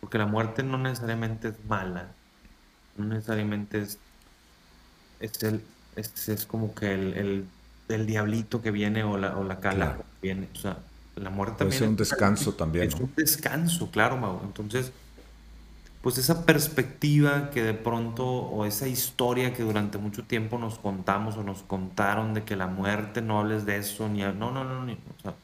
Porque la muerte no necesariamente es mala no necesariamente es es el es, como que el del diablito que viene o la, o la cala que viene. O sea, la muerte también. Es un descanso también. Es un descanso, claro, Mau. Entonces, pues esa perspectiva que de pronto, o esa historia que durante mucho tiempo nos contamos o nos contaron de que la muerte no hables de eso, ni. No, no, no, no. O sea,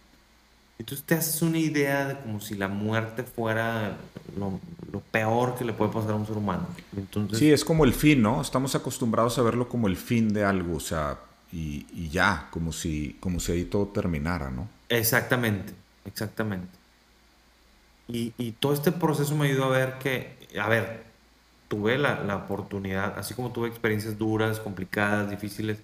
entonces te haces una idea de como si la muerte fuera lo, lo, peor que le puede pasar a un ser humano. Entonces, sí, es como el fin, ¿no? Estamos acostumbrados a verlo como el fin de algo. O sea, y, ya, como si, como si ahí todo terminara, ¿no? Exactamente, exactamente. Y, todo este proceso me ayudó a ver que, a ver, tuve la, la, oportunidad, así como tuve experiencias duras, complicadas, difíciles,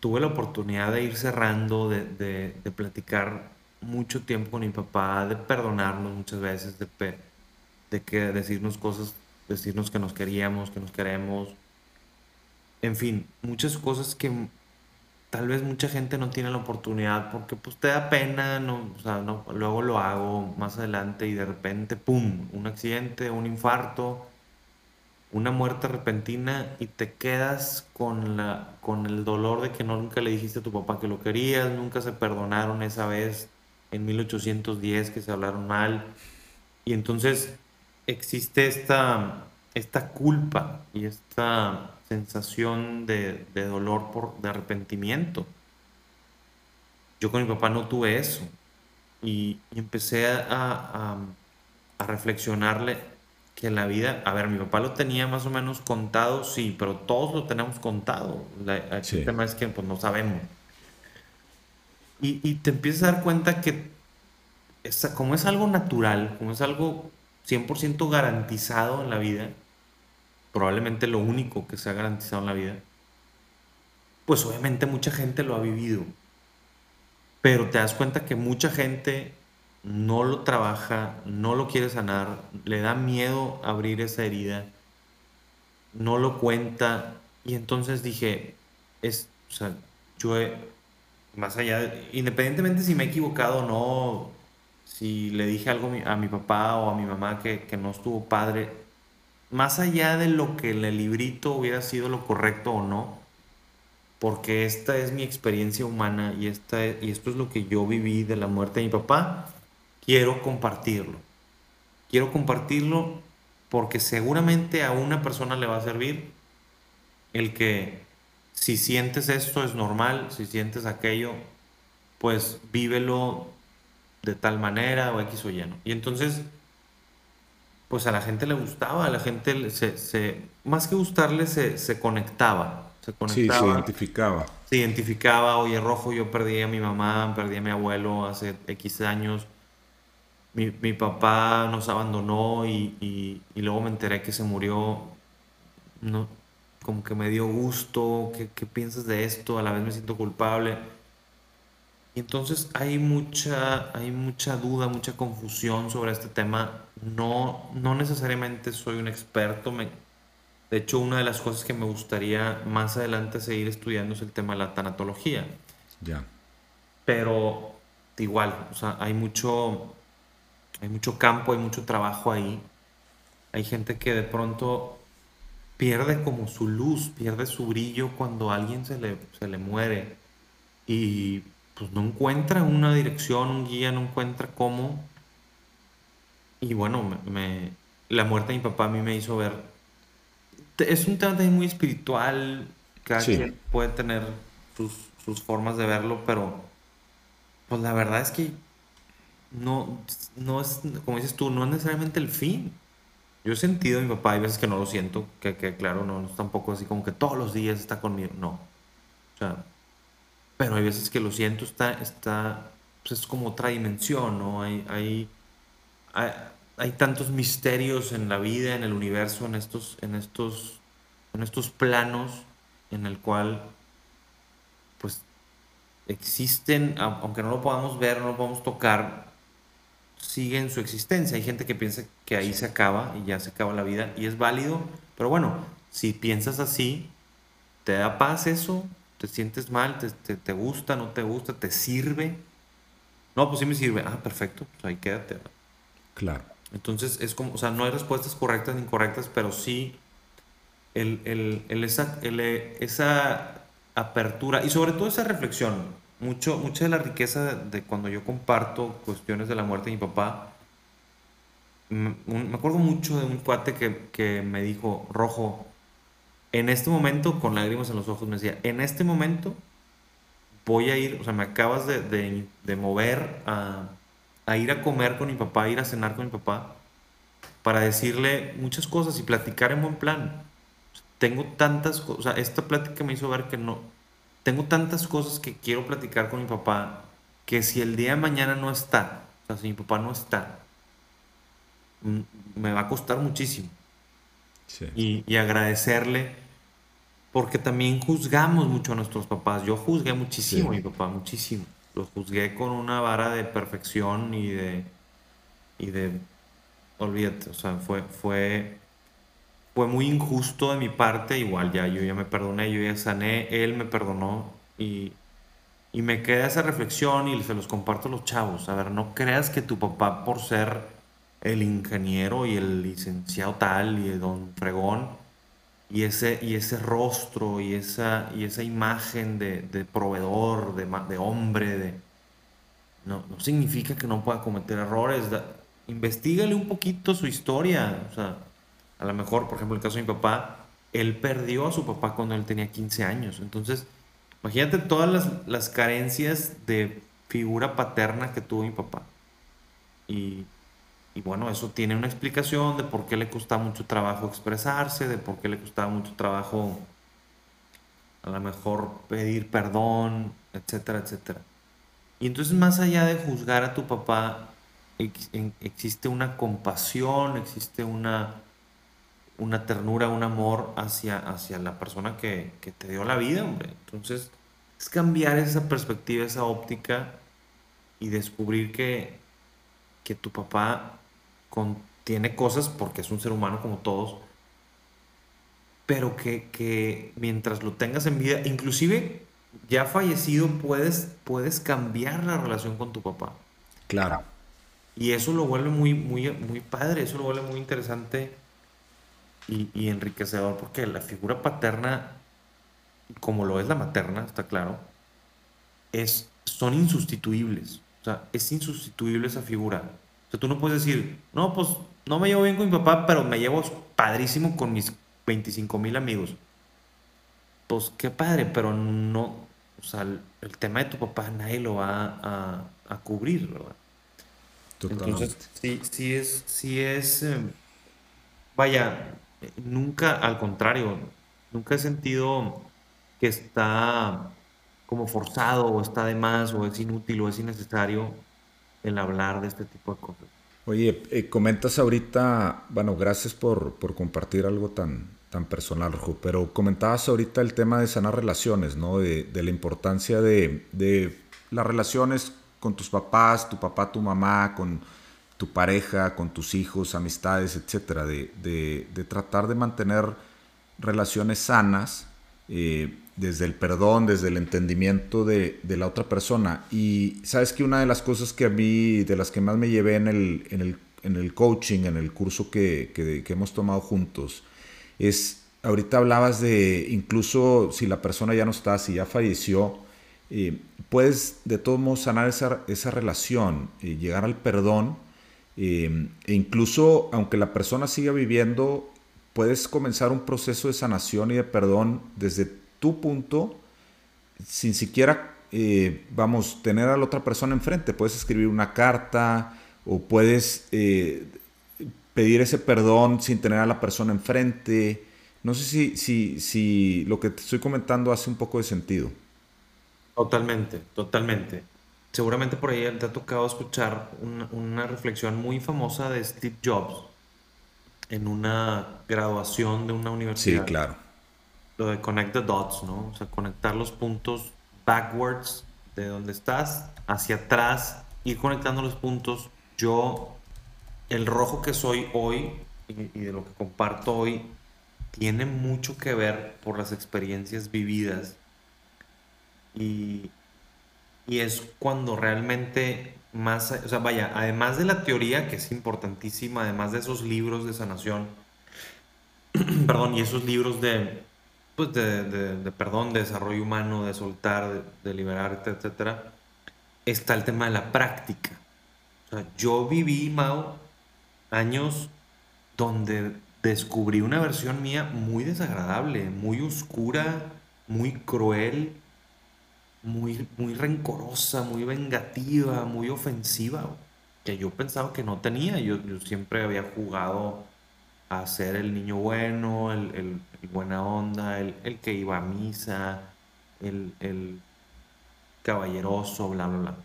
tuve la oportunidad de ir cerrando, de, de, de platicar mucho tiempo con mi papá, de perdonarnos muchas veces, de, de que decirnos cosas, decirnos que nos queríamos, que nos queremos. En fin, muchas cosas que tal vez mucha gente no tiene la oportunidad porque pues te da pena, no, o sea, no, luego lo hago más adelante y de repente, ¡pum!, un accidente, un infarto, una muerte repentina y te quedas con, la, con el dolor de que nunca le dijiste a tu papá que lo querías, nunca se perdonaron esa vez en 1810 que se hablaron mal y entonces existe esta, esta culpa y esta sensación de, dolor, por, de arrepentimiento. Yo con mi papá no tuve eso. Y, empecé a, a, reflexionarle que la vida, a ver, mi papá lo tenía más o menos contado, sí, pero todos lo tenemos contado. el tema es que pues, no sabemos. Y, y, te empiezas a dar cuenta que como es algo natural, como es algo 100% garantizado en la vida, probablemente lo único que se ha garantizado en la vida, pues obviamente mucha gente lo ha vivido. Pero te das cuenta que mucha gente no lo trabaja, no lo quiere sanar, le da miedo abrir esa herida, no lo cuenta. Y entonces dije, es, o sea, yo más allá, independientemente si me he equivocado o no, si le dije algo a mi papá o a mi mamá que, que no estuvo padre, más allá de lo que en el librito hubiera sido lo correcto o no, porque esta es mi experiencia humana y, esta, y esto es lo que yo viví de la muerte de mi papá, quiero compartirlo. Quiero compartirlo porque seguramente a una persona le va a servir el que si sientes esto es normal, si sientes aquello, pues vívelo de tal manera o X o Y. Y entonces pues a la gente le gustaba, a la gente se, se más que gustarle, se, se, conectaba. Se conectaba. Sí, se identificaba. Se identificaba, oye, rojo, yo perdí a mi mamá, perdí a mi abuelo hace X años. Mi, mi papá nos abandonó y, y, y, luego me enteré que se murió. No, como que me dio gusto. ¿Qué, ¿Qué piensas de esto? A la vez me siento culpable. Y entonces hay mucha, hay mucha duda, mucha confusión sobre este tema. No, no necesariamente soy un experto. Me, de hecho, una de las cosas que me gustaría más adelante seguir estudiando es el tema de la tanatología. Ya. Pero igual, o sea, hay mucho, hay mucho campo, hay mucho trabajo ahí. Hay gente que de pronto pierde como su luz, pierde su brillo cuando a alguien se le, se le muere y pues no encuentra una dirección, un guía, no encuentra cómo. Y bueno, me, la muerte de mi papá a mí me hizo ver. Es un tema también muy espiritual, cada quien puede tener sus, sus formas de verlo, pero pues la verdad es que no, no es, como dices tú, no es necesariamente el fin. Yo he sentido a mi papá, hay veces que no lo siento, que, que claro, no, no es tampoco así como que todos los días está conmigo, no. O sea, pero hay veces que lo siento, está, está, pues es como otra dimensión, ¿no? Hay, hay, hay, tantos misterios en la vida, en el universo, en estos, en estos, en estos planos en el cual, pues, existen, aunque no lo podamos ver, no lo podamos tocar, siguen su existencia. Hay gente que piensa que ahí se acaba y ya se acaba la vida y es válido, pero bueno, si piensas así, ¿te da paz eso? ¿Te sientes mal? ¿Te, te, gusta? ¿No te gusta? ¿Te sirve? No, pues sí me sirve. Ah, perfecto, pues ahí quédate. Claro. Entonces es como, o sea, no hay respuestas correctas ni incorrectas, pero sí el, el, el esa, esa apertura y sobre todo esa reflexión mucho, mucha de la riqueza de, cuando yo comparto cuestiones de la muerte de mi papá, me, acuerdo mucho de un cuate que, que, me dijo, Rojo, en este momento, con lágrimas en los ojos, me decía, en este momento voy a ir, o sea, me acabas de, de, de mover a, a, ir a comer con mi papá, a ir a cenar con mi papá, para decirle muchas cosas y platicar en buen plan. Tengo tantas cosas, o sea, esta plática me hizo ver que no, tengo tantas cosas que quiero platicar con mi papá que si el día de mañana no está, o sea, si mi papá no está, me va a costar muchísimo. Y, agradecerle, porque también juzgamos mucho a nuestros papás. Yo juzgué muchísimo a mi papá, muchísimo. Lo juzgué con una vara de perfección y de, y de, olvídate, o sea, fue, fue fue muy injusto de mi parte, igual ya yo ya me perdoné, yo ya sané, él me perdonó y, y me queda esa reflexión y se los comparto a los chavos. A ver, no creas que tu papá por ser el ingeniero y el licenciado tal y el don fregón y ese, y ese rostro y esa, y esa imagen de, de proveedor, de, de hombre, de, no, no significa que no pueda cometer errores. investigale un poquito su historia. O sea, a lo mejor, por ejemplo, el caso de mi papá, él perdió a su papá cuando él tenía 15 años. Entonces, imagínate todas las, carencias de figura paterna que tuvo mi papá. Y, bueno, eso tiene una explicación de por qué le costaba mucho trabajo expresarse, de por qué le costaba mucho trabajo a lo mejor pedir perdón, etcétera, etcétera. Y entonces más allá de juzgar a tu papá, existe una compasión, existe una una ternura, un amor hacia, hacia la persona que, te dio la vida, hombre. Entonces, es cambiar esa perspectiva, esa óptica y descubrir que, que tu papá tiene cosas porque es un ser humano como todos, pero que, que, mientras lo tengas en vida, inclusive ya fallecido, puedes, puedes cambiar la relación con tu papá. Claro. Y eso lo vuelve muy, muy, muy padre, eso lo vuelve muy interesante y, enriquecedor porque la figura paterna, como lo es la materna, está claro, es, son insustituibles. O sea, es insustituible esa figura. Sea, tú no puedes decir, no, pues no me llevo bien con mi papá, pero me llevo padrísimo con mis 25 mil amigos. Pues qué padre, pero no, o sea, el, tema de tu papá nadie lo va a, a cubrir, ¿verdad? Entonces, sí, sí es, sí es, eh, vaya, nunca, al contrario, nunca he sentido que está como forzado o está de más o es inútil o es innecesario el hablar de este tipo de cosas. Oye, eh, comentas ahorita, bueno, gracias por, por, compartir algo tan, tan personal, pero comentabas ahorita el tema de sanar relaciones, ¿no? De, de la importancia de, de, las relaciones con tus papás, tu papá, tu mamá, con tu pareja, con tus hijos, amistades, etcétera, de, tratar de mantener relaciones sanas eh, desde el perdón, desde el entendimiento de, la otra persona. Y sabes que una de las cosas que a mí, de las que más me llevé en el, en el, coaching, en el curso que, que hemos tomado juntos, es, ahorita hablabas de incluso si la persona ya no está, si ya falleció, eh, puedes de todos modos sanar esa, esa relación, y llegar al perdón, eh, e incluso aunque la persona siga viviendo, puedes comenzar un proceso de sanación y de perdón desde tu punto, sin siquiera, eh, vamos, tener a la otra persona enfrente. Puedes escribir una carta o puedes pedir ese perdón sin tener a la persona enfrente. No sé si, si, si lo que te estoy comentando hace un poco de sentido. Totalmente, totalmente. Seguramente por ahí te ha tocado escuchar una, reflexión muy famosa de Steve Jobs en una graduación de una universidad. Sí, claro. Lo de connect the dots, ¿no? O sea, conectar los puntos backwards de donde estás hacia atrás, ir conectando los puntos. Yo, el rojo que soy hoy y de lo que comparto hoy, tiene mucho que ver por las experiencias vividas y, es cuando realmente más, o sea, vaya, además de la teoría, que es importantísima, además de esos libros de sanación, [clears throat] perdón, y esos libros de, pues de, perdón, de desarrollo humano, de soltar, de, liberarte, etcétera, está el tema de la práctica. Yo viví, Mao, años donde descubrí una versión mía muy desagradable, muy oscura, muy cruel, muy, muy rencorosa, muy vengativa, muy ofensiva, que yo pensaba que no tenía. Yo, yo siempre había jugado a ser el niño bueno, el, buena onda, el, que iba a misa, el, el caballeroso, bla, bla, bla.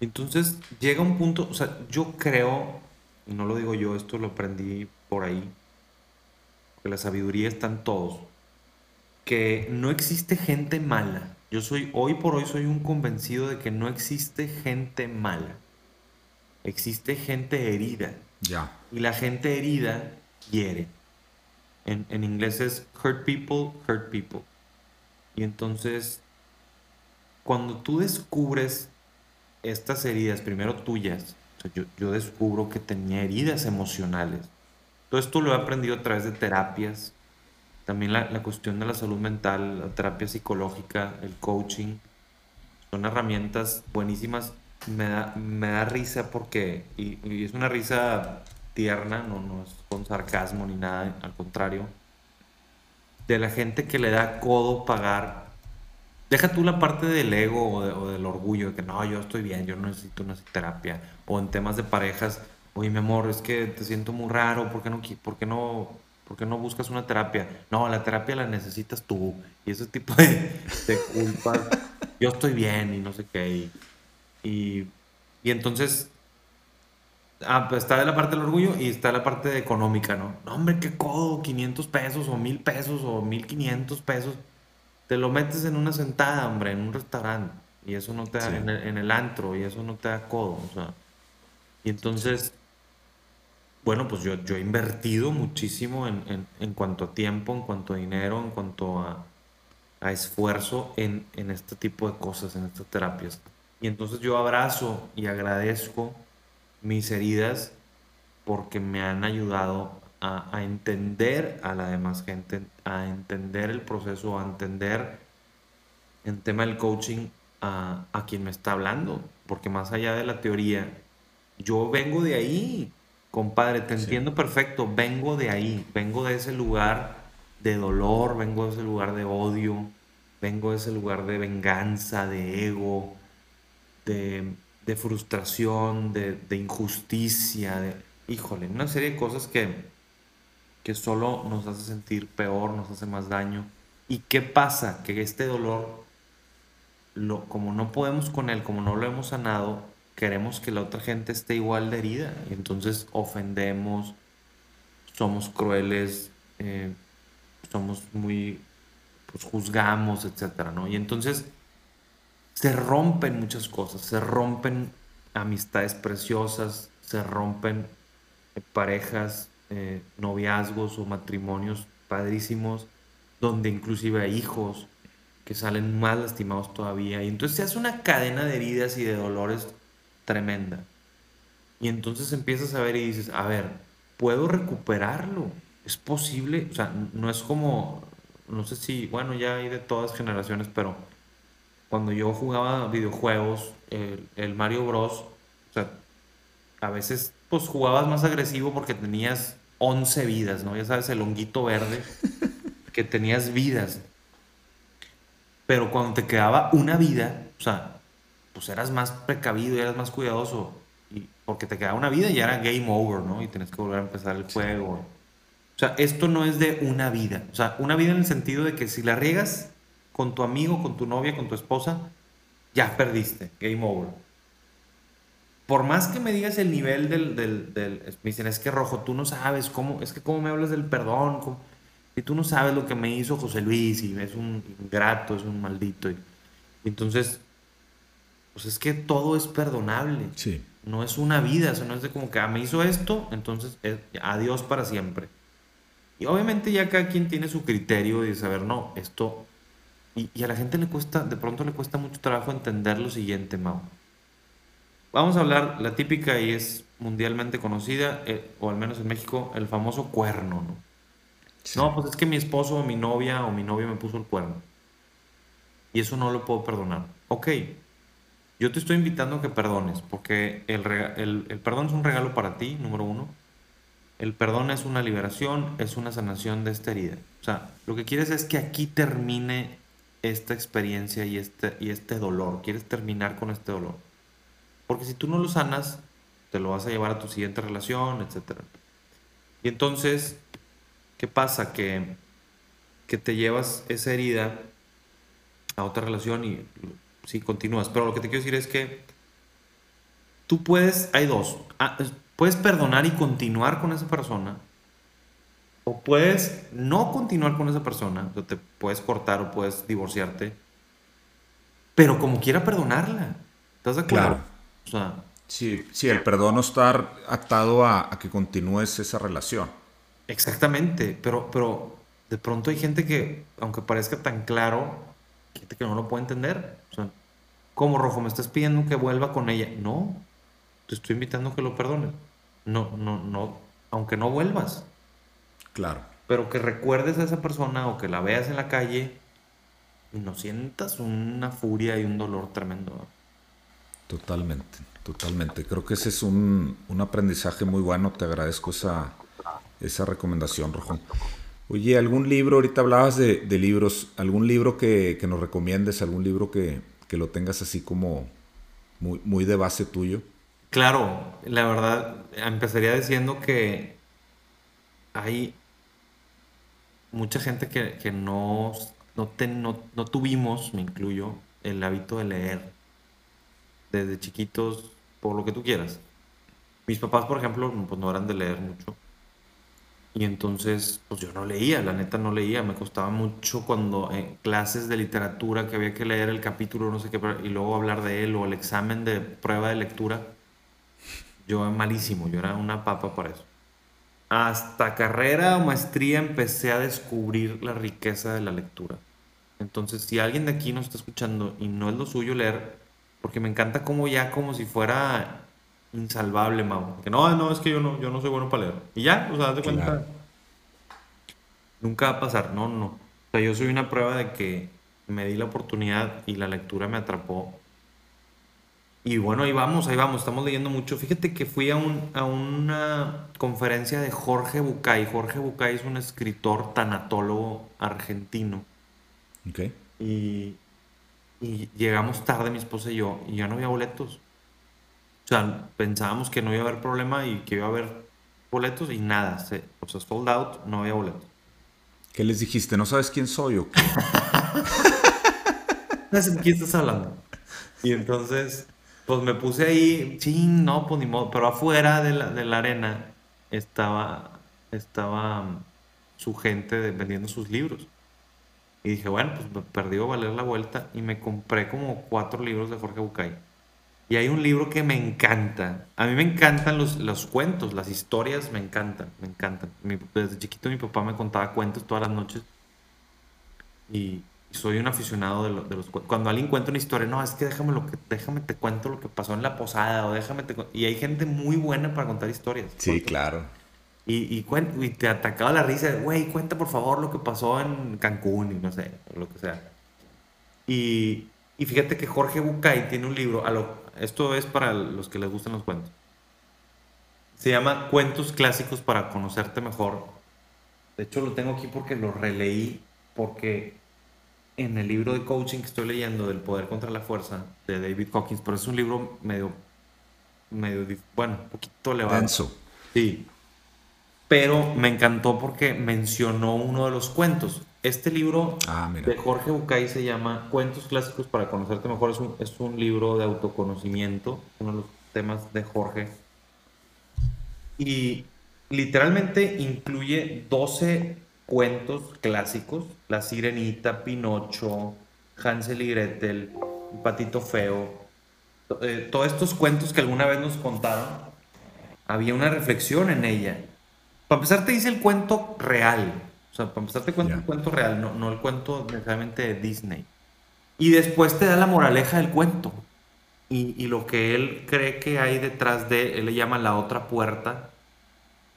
Entonces llega un punto, o sea, yo creo, no lo digo yo, esto lo aprendí por ahí, que la sabiduría está en todos, que no existe gente mala. Yo soy, hoy por hoy soy un convencido de que no existe gente mala. Existe gente herida. Y la gente herida hiere. En, en inglés es hurt people, hurt people. Y entonces, cuando tú descubres estas heridas, primero tuyas, yo, yo, descubro que tenía heridas emocionales. Todo esto lo he aprendido a través de terapias, también la, la, cuestión de la salud mental, la terapia psicológica, el coaching, son herramientas buenísimas. Me da, me da risa porque, y, es una risa tierna, no, no es con sarcasmo ni nada, al contrario, de la gente que le da codo pagar. Deja tú la parte del ego o, del orgullo, de que no, yo estoy bien, yo no necesito una terapia. O en temas de parejas, oye, mi amor, es que te siento muy raro, ¿por qué no, por qué no ¿Por qué no buscas una terapia? No, la terapia la necesitas tú. Y ese tipo de, de culpas. [laughs] Yo estoy bien y no sé qué. Y, y, entonces, ah, pues está de la parte del orgullo y está la parte económica, ¿no? No, hombre, qué codo, 500 pesos o 1000 pesos o 1500 pesos. Te lo metes en una sentada, hombre, en un restaurante. Y eso no te da, en, el, en, el, antro, y eso no te da codo. O sea, y entonces bueno, pues yo, yo he invertido muchísimo en, en, cuanto a tiempo, en cuanto a dinero, en cuanto a, a esfuerzo en, en, este tipo de cosas, en estas terapias. Y entonces yo abrazo y agradezco mis heridas porque me han ayudado a, a, entender a la demás gente, a entender el proceso, a entender en tema del coaching a, a quien me está hablando, porque más allá de la teoría, yo vengo de ahí, compadre, te entiendo perfecto, vengo de ahí, vengo de ese lugar de dolor, vengo de ese lugar de odio, vengo de ese lugar de venganza, de ego, de, frustración, de, injusticia, de, híjole, una serie de cosas que, que solo nos hace sentir peor, nos hace más daño. ¿Y qué pasa? Que este dolor, lo, como no podemos con él, como no lo hemos sanado, queremos que la otra gente esté igual de herida. Y entonces ofendemos, somos crueles, eh, somos muy, pues juzgamos, etcétera, ¿no? Y entonces, se rompen muchas cosas, se rompen amistades preciosas, se rompen eh, parejas, eh, noviazgos o matrimonios padrísimos, donde inclusive hay hijos que salen más lastimados todavía. Y entonces se hace una cadena de heridas y de dolores tremenda. Y entonces empiezas a ver y dices, a ver, puedo recuperarlo. Es posible, o sea, no es como, no sé si, bueno, ya hay de todas generaciones, pero cuando yo jugaba videojuegos, el, Mario Bros, o sea, a veces pues jugabas más agresivo porque tenías 11 vidas, ¿no? Ya sabes, el honguito verde, [laughs] que tenías vidas. Pero cuando te quedaba una vida, o sea, pues eras más precavido eras más cuidadoso. Y porque te quedaba una vida y ya era game over, ¿no? Y tienes que volver a empezar el juego. O sea, esto no es de una vida. O sea, una vida en el sentido de que si la riegas, con tu amigo, con tu novia, con tu esposa, ya perdiste, game over. Por más que me digas el nivel del, del, del me dicen, es que rojo, tú no sabes cómo, es que cómo me hablas del perdón, y tú no sabes lo que me hizo José Luis, y es un ingrato, es un maldito. Y, entonces, pues es que todo es perdonable. Sí. No es una vida, o no es de como que ah, me hizo esto, entonces adiós para siempre. Y obviamente ya cada quien tiene su criterio de saber, no, esto y, a la gente le cuesta, de pronto le cuesta mucho trabajo entender lo siguiente, Mau. Vamos a hablar, la típica y es mundialmente conocida, eh, o al menos en México, el famoso cuerno, ¿no? No, pues es que mi esposo o mi novia o mi novia me puso el cuerno. Y eso no lo puedo perdonar. Ok, yo te estoy invitando a que perdones, porque el, el perdón es un regalo para ti, número uno. El perdón es una liberación, es una sanación de esta herida. O sea, lo que quieres es que aquí termine esta experiencia y este, y este dolor, quieres terminar con este dolor. Porque si tú no lo sanas, te lo vas a llevar a tu siguiente relación, etc. Y entonces, ¿qué pasa? Que, que te llevas esa herida a otra relación y sí continúas. Pero lo que te quiero decir es que tú puedes, hay dos, ah, puedes perdonar y continuar con esa persona o puedes no continuar con esa persona, o te puedes cortar o puedes divorciarte, pero como quiera perdonarla. ¿Estás de acuerdo? Claro. O sea, sí, sí, el perdón no está atado a, que continúes esa relación. Exactamente, pero, pero de pronto hay gente que, aunque parezca tan claro, gente que no lo puede entender. O sea, ¿cómo rojo? ¿Me estás pidiendo que vuelva con ella? No, te estoy invitando a que lo perdones. No, no, no, aunque no vuelvas. Claro. Pero que recuerdes a esa persona o que la veas en la calle y no sientas una furia y un dolor tremendo. Totalmente, totalmente. Creo que ese es un, aprendizaje muy bueno. Te agradezco esa, esa recomendación, Rojo. Oye, ¿algún libro? Ahorita hablabas de, libros. ¿Algún libro que, nos recomiendes? ¿Algún libro que, que, lo tengas así como muy, muy de base tuyo? Claro, la verdad, empezaría diciendo que hay mucha gente que, no, no, no, tuvimos, me incluyo, el hábito de leer desde chiquitos, por lo que tú quieras. Mis papás, por ejemplo, pues no eran de leer mucho. Y entonces, pues yo no leía, la neta no leía. Me costaba mucho cuando en clases de literatura que había que leer el capítulo, no sé qué, y luego hablar de él o el examen de prueba de lectura. Yo malísimo, yo era una papa para eso hasta carrera o maestría empecé a descubrir la riqueza de la lectura. Entonces, si alguien de aquí nos está escuchando y no es lo suyo leer, porque me encanta como ya como si fuera insalvable, Mau. Que no, no, es que yo no, yo no soy bueno para leer. Y ya, o sea, haz de cuenta. Nunca va a pasar, no, no. O sea, yo soy una prueba de que me di la oportunidad y la lectura me atrapó y bueno, ahí vamos, ahí vamos, estamos leyendo mucho. Fíjate que fui a, un, a una conferencia de Jorge Bucay. Jorge Bucay es un escritor tanatólogo argentino. Ok. Y, y llegamos tarde mi esposa y yo, y ya no había boletos. O sea, pensábamos que no iba a haber problema y que iba a haber boletos y nada. Se, o sea, sold out, no había boletos. ¿Qué les dijiste? ¿No sabes quién soy o qué? [laughs] no sé de quién estás hablando. Y entonces pues me puse ahí, sí, no, pues ni modo, pero afuera de la, de la arena estaba, estaba mm, su gente vendiendo sus libros. Y dije, bueno, pues me perdió valer la vuelta y me compré como cuatro libros de Jorge Bucay. Y hay un libro que me encanta. A mí me encantan los, los cuentos, las historias me encantan, me encantan. desde chiquito mi papá me contaba cuentos todas las noches. Y, soy un aficionado de, de, los. Cuando alguien cuenta una historia, no, es que déjame, lo que, déjame te cuento lo que pasó en la posada o déjame te Y hay gente muy buena para contar historias. Sí, claro. Y, y, te atacaba la risa, güey, cuenta por favor lo que pasó en Cancún y no sé, lo que sea. Y, y fíjate que Jorge Bucay tiene un libro, a lo, esto es para los que les gustan los cuentos. Se llama Cuentos Clásicos para Conocerte Mejor. De hecho lo tengo aquí porque lo releí, porque en el libro de coaching que estoy leyendo del Poder contra la Fuerza de David Hawkins, pero es un libro medio, medio, bueno, un poquito elevado. Denso. Sí, pero me encantó porque mencionó uno de los cuentos. Este libro ah, de Jorge Bucay se llama Cuentos Clásicos para Conocerte Mejor. Es un, es un libro de autoconocimiento, uno de los temas de Jorge. Y literalmente incluye 12 cuentos clásicos. La Sirenita, Pinocho, Hansel y Gretel, Patito Feo. Eh, todos estos cuentos que alguna vez nos contaron, había una reflexión en ella para empezar, te dice el cuento real. O sea, para empezar, te cuenta el cuento real, no, no el cuento necesariamente de Disney. Y después te da la moraleja del cuento. Y, y, lo que él cree que hay detrás de, él le llama la otra puerta,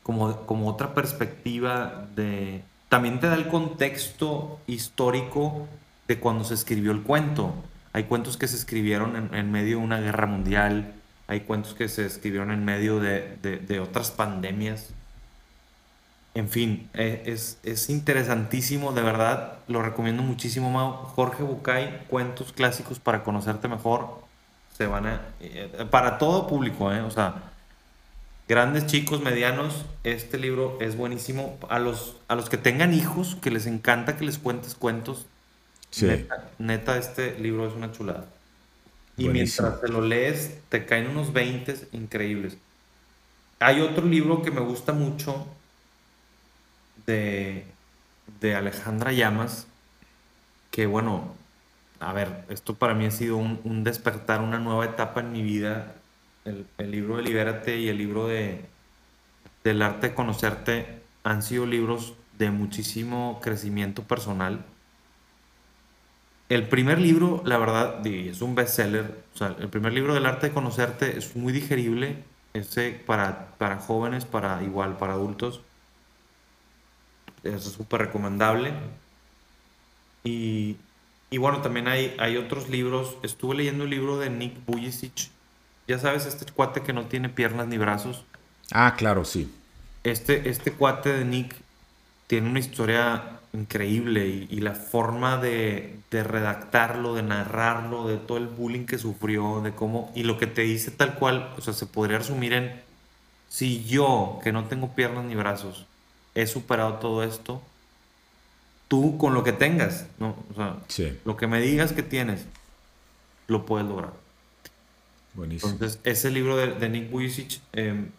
como, como otra perspectiva de... También te da el contexto histórico de cuando se escribió el cuento. Hay cuentos que se escribieron en, medio de una guerra mundial, hay cuentos que se escribieron en medio de, otras pandemias en fin, eh, es, interesantísimo, de verdad, lo recomiendo muchísimo, Mau. Jorge Bucay, Cuentos Clásicos para conocerte mejor, se van a... Eh, para todo público, ¿eh? O sea, grandes, chicos, medianos, este libro es buenísimo. A los, a los que tengan hijos, que les encanta que les cuentes cuentos, neta, este libro es una chulada. Y mientras te lo lees, te caen unos 20 increíbles. Hay otro libro que me gusta mucho, de, Alejandra Llamas, que bueno, a ver, esto para mí ha sido un, despertar, una nueva etapa en mi vida. El, libro de Libérate y el libro de del arte de conocerte han sido libros de muchísimo crecimiento personal. El primer libro, la verdad, es un bestseller. O sea, el primer libro del arte de conocerte es muy digerible. Ese para, para jóvenes, para igual, para adultos es súper recomendable. Y, y, bueno, también hay, hay otros libros. Estuve leyendo el libro de Nick Bujicic. Ya sabes, este cuate que no tiene piernas ni brazos. Ah, claro, sí. Este, este cuate de Nick tiene una historia increíble y, la forma de, de, redactarlo, de narrarlo, de todo el bullying que sufrió, de cómo, y lo que te dice tal cual, o sea, se podría resumir en, si yo, que no tengo piernas ni brazos, he superado todo esto, tú con lo que tengas, ¿no? O sea, lo que me digas que tienes, lo puedes lograr. Buenísimo. Entonces, ese libro de, Nick Vujicic, em,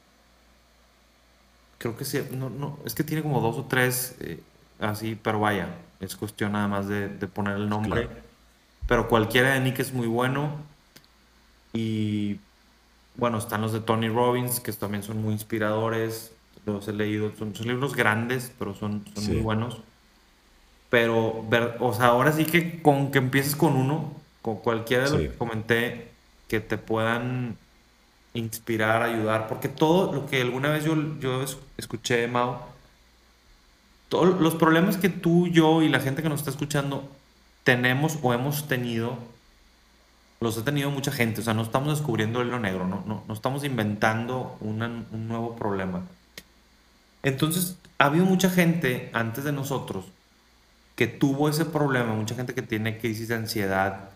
creo que sí, no, no, es que tiene como dos o tres eh, así, pero vaya, es cuestión nada más de, poner el nombre. Pero cualquiera de Nick es muy bueno. Y bueno, están los de Tony Robbins, que también son muy inspiradores los he leído, son, libros grandes, pero son, muy buenos. Pero, ver, o sea, ahora sí que con que empieces con uno, con cualquiera de los que comenté, que te puedan inspirar, ayudar, porque todo lo que alguna vez yo, yo escuché, Mao, todos los problemas que tú, yo y la gente que nos está escuchando tenemos o hemos tenido, los ha tenido mucha gente, o sea, no estamos descubriendo el hilo negro, no, no, no estamos inventando un nuevo problema. Entonces, ha habido mucha gente antes de nosotros que tuvo ese problema, mucha gente que tiene crisis de ansiedad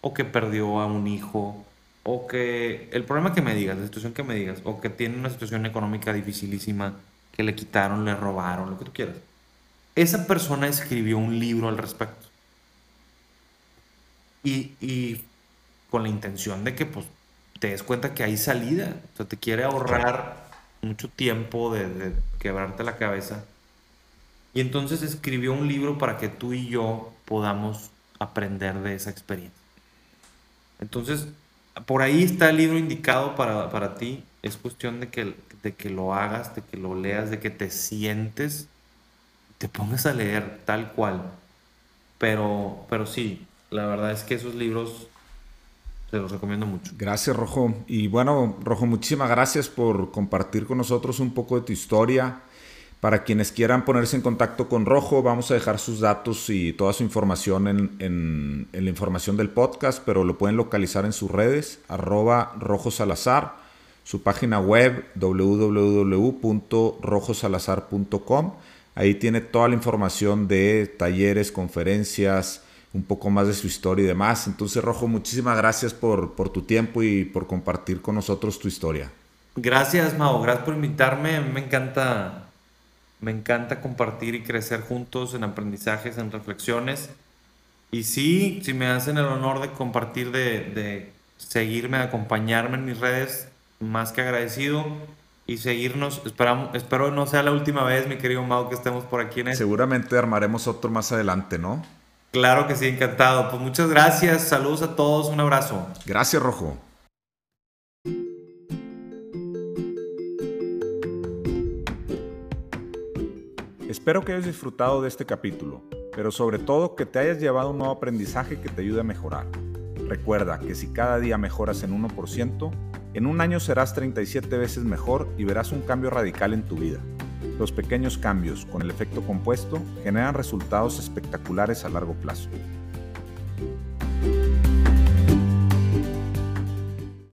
o que perdió a un hijo o que el problema que me digas, la situación que me digas, o que tiene una situación económica dificilísima, que le quitaron, le robaron, lo que tú quieras. Esa persona escribió un libro al respecto. Y, y con la intención de que pues te des cuenta que hay salida, o sea, te quiere ahorrar mucho tiempo de, quebrarte la cabeza. Y entonces escribió un libro para que tú y yo podamos aprender de esa experiencia. Entonces, por ahí está el libro indicado para, para ti. Es cuestión de que, de que lo hagas, de que lo leas, de que te sientes, te pongas a leer tal cual. Pero, pero sí, la verdad es que esos libros te los recomiendo mucho. Gracias, Rojo. Y bueno, Rojo, muchísimas gracias por compartir con nosotros un poco de tu historia. Para quienes quieran ponerse en contacto con Rojo, vamos a dejar sus datos y toda su información en, la información del podcast, pero lo pueden localizar en sus redes, arroba Rojo Salazar, su página web www.rojosalazar.com. Ahí tiene toda la información de talleres, conferencias, un poco más de su historia y demás. Entonces, Rojo, muchísimas gracias por, por tu tiempo y por compartir con nosotros tu historia. Gracias, Mau. Gracias por invitarme. Me encanta, me encanta compartir y crecer juntos en aprendizajes, en reflexiones. Y sí, si me hacen el honor de compartir, de, de seguirme, de acompañarme en mis redes, más que agradecido y seguirnos. Esperamos, espero no sea la última vez, mi querido Mau, que estemos por aquí en este. Seguramente armaremos otro más adelante, ¿no? Claro que sí, encantado. Pues muchas gracias, saludos a todos, un abrazo. Gracias, Rojo. Espero que hayas disfrutado de este capítulo, pero sobre todo que te hayas llevado un nuevo aprendizaje que te ayude a mejorar. Recuerda que si cada día mejoras en 1%, en un año serás 37 veces mejor y verás un cambio radical en tu vida. Los pequeños cambios con el efecto compuesto generan resultados espectaculares a largo plazo.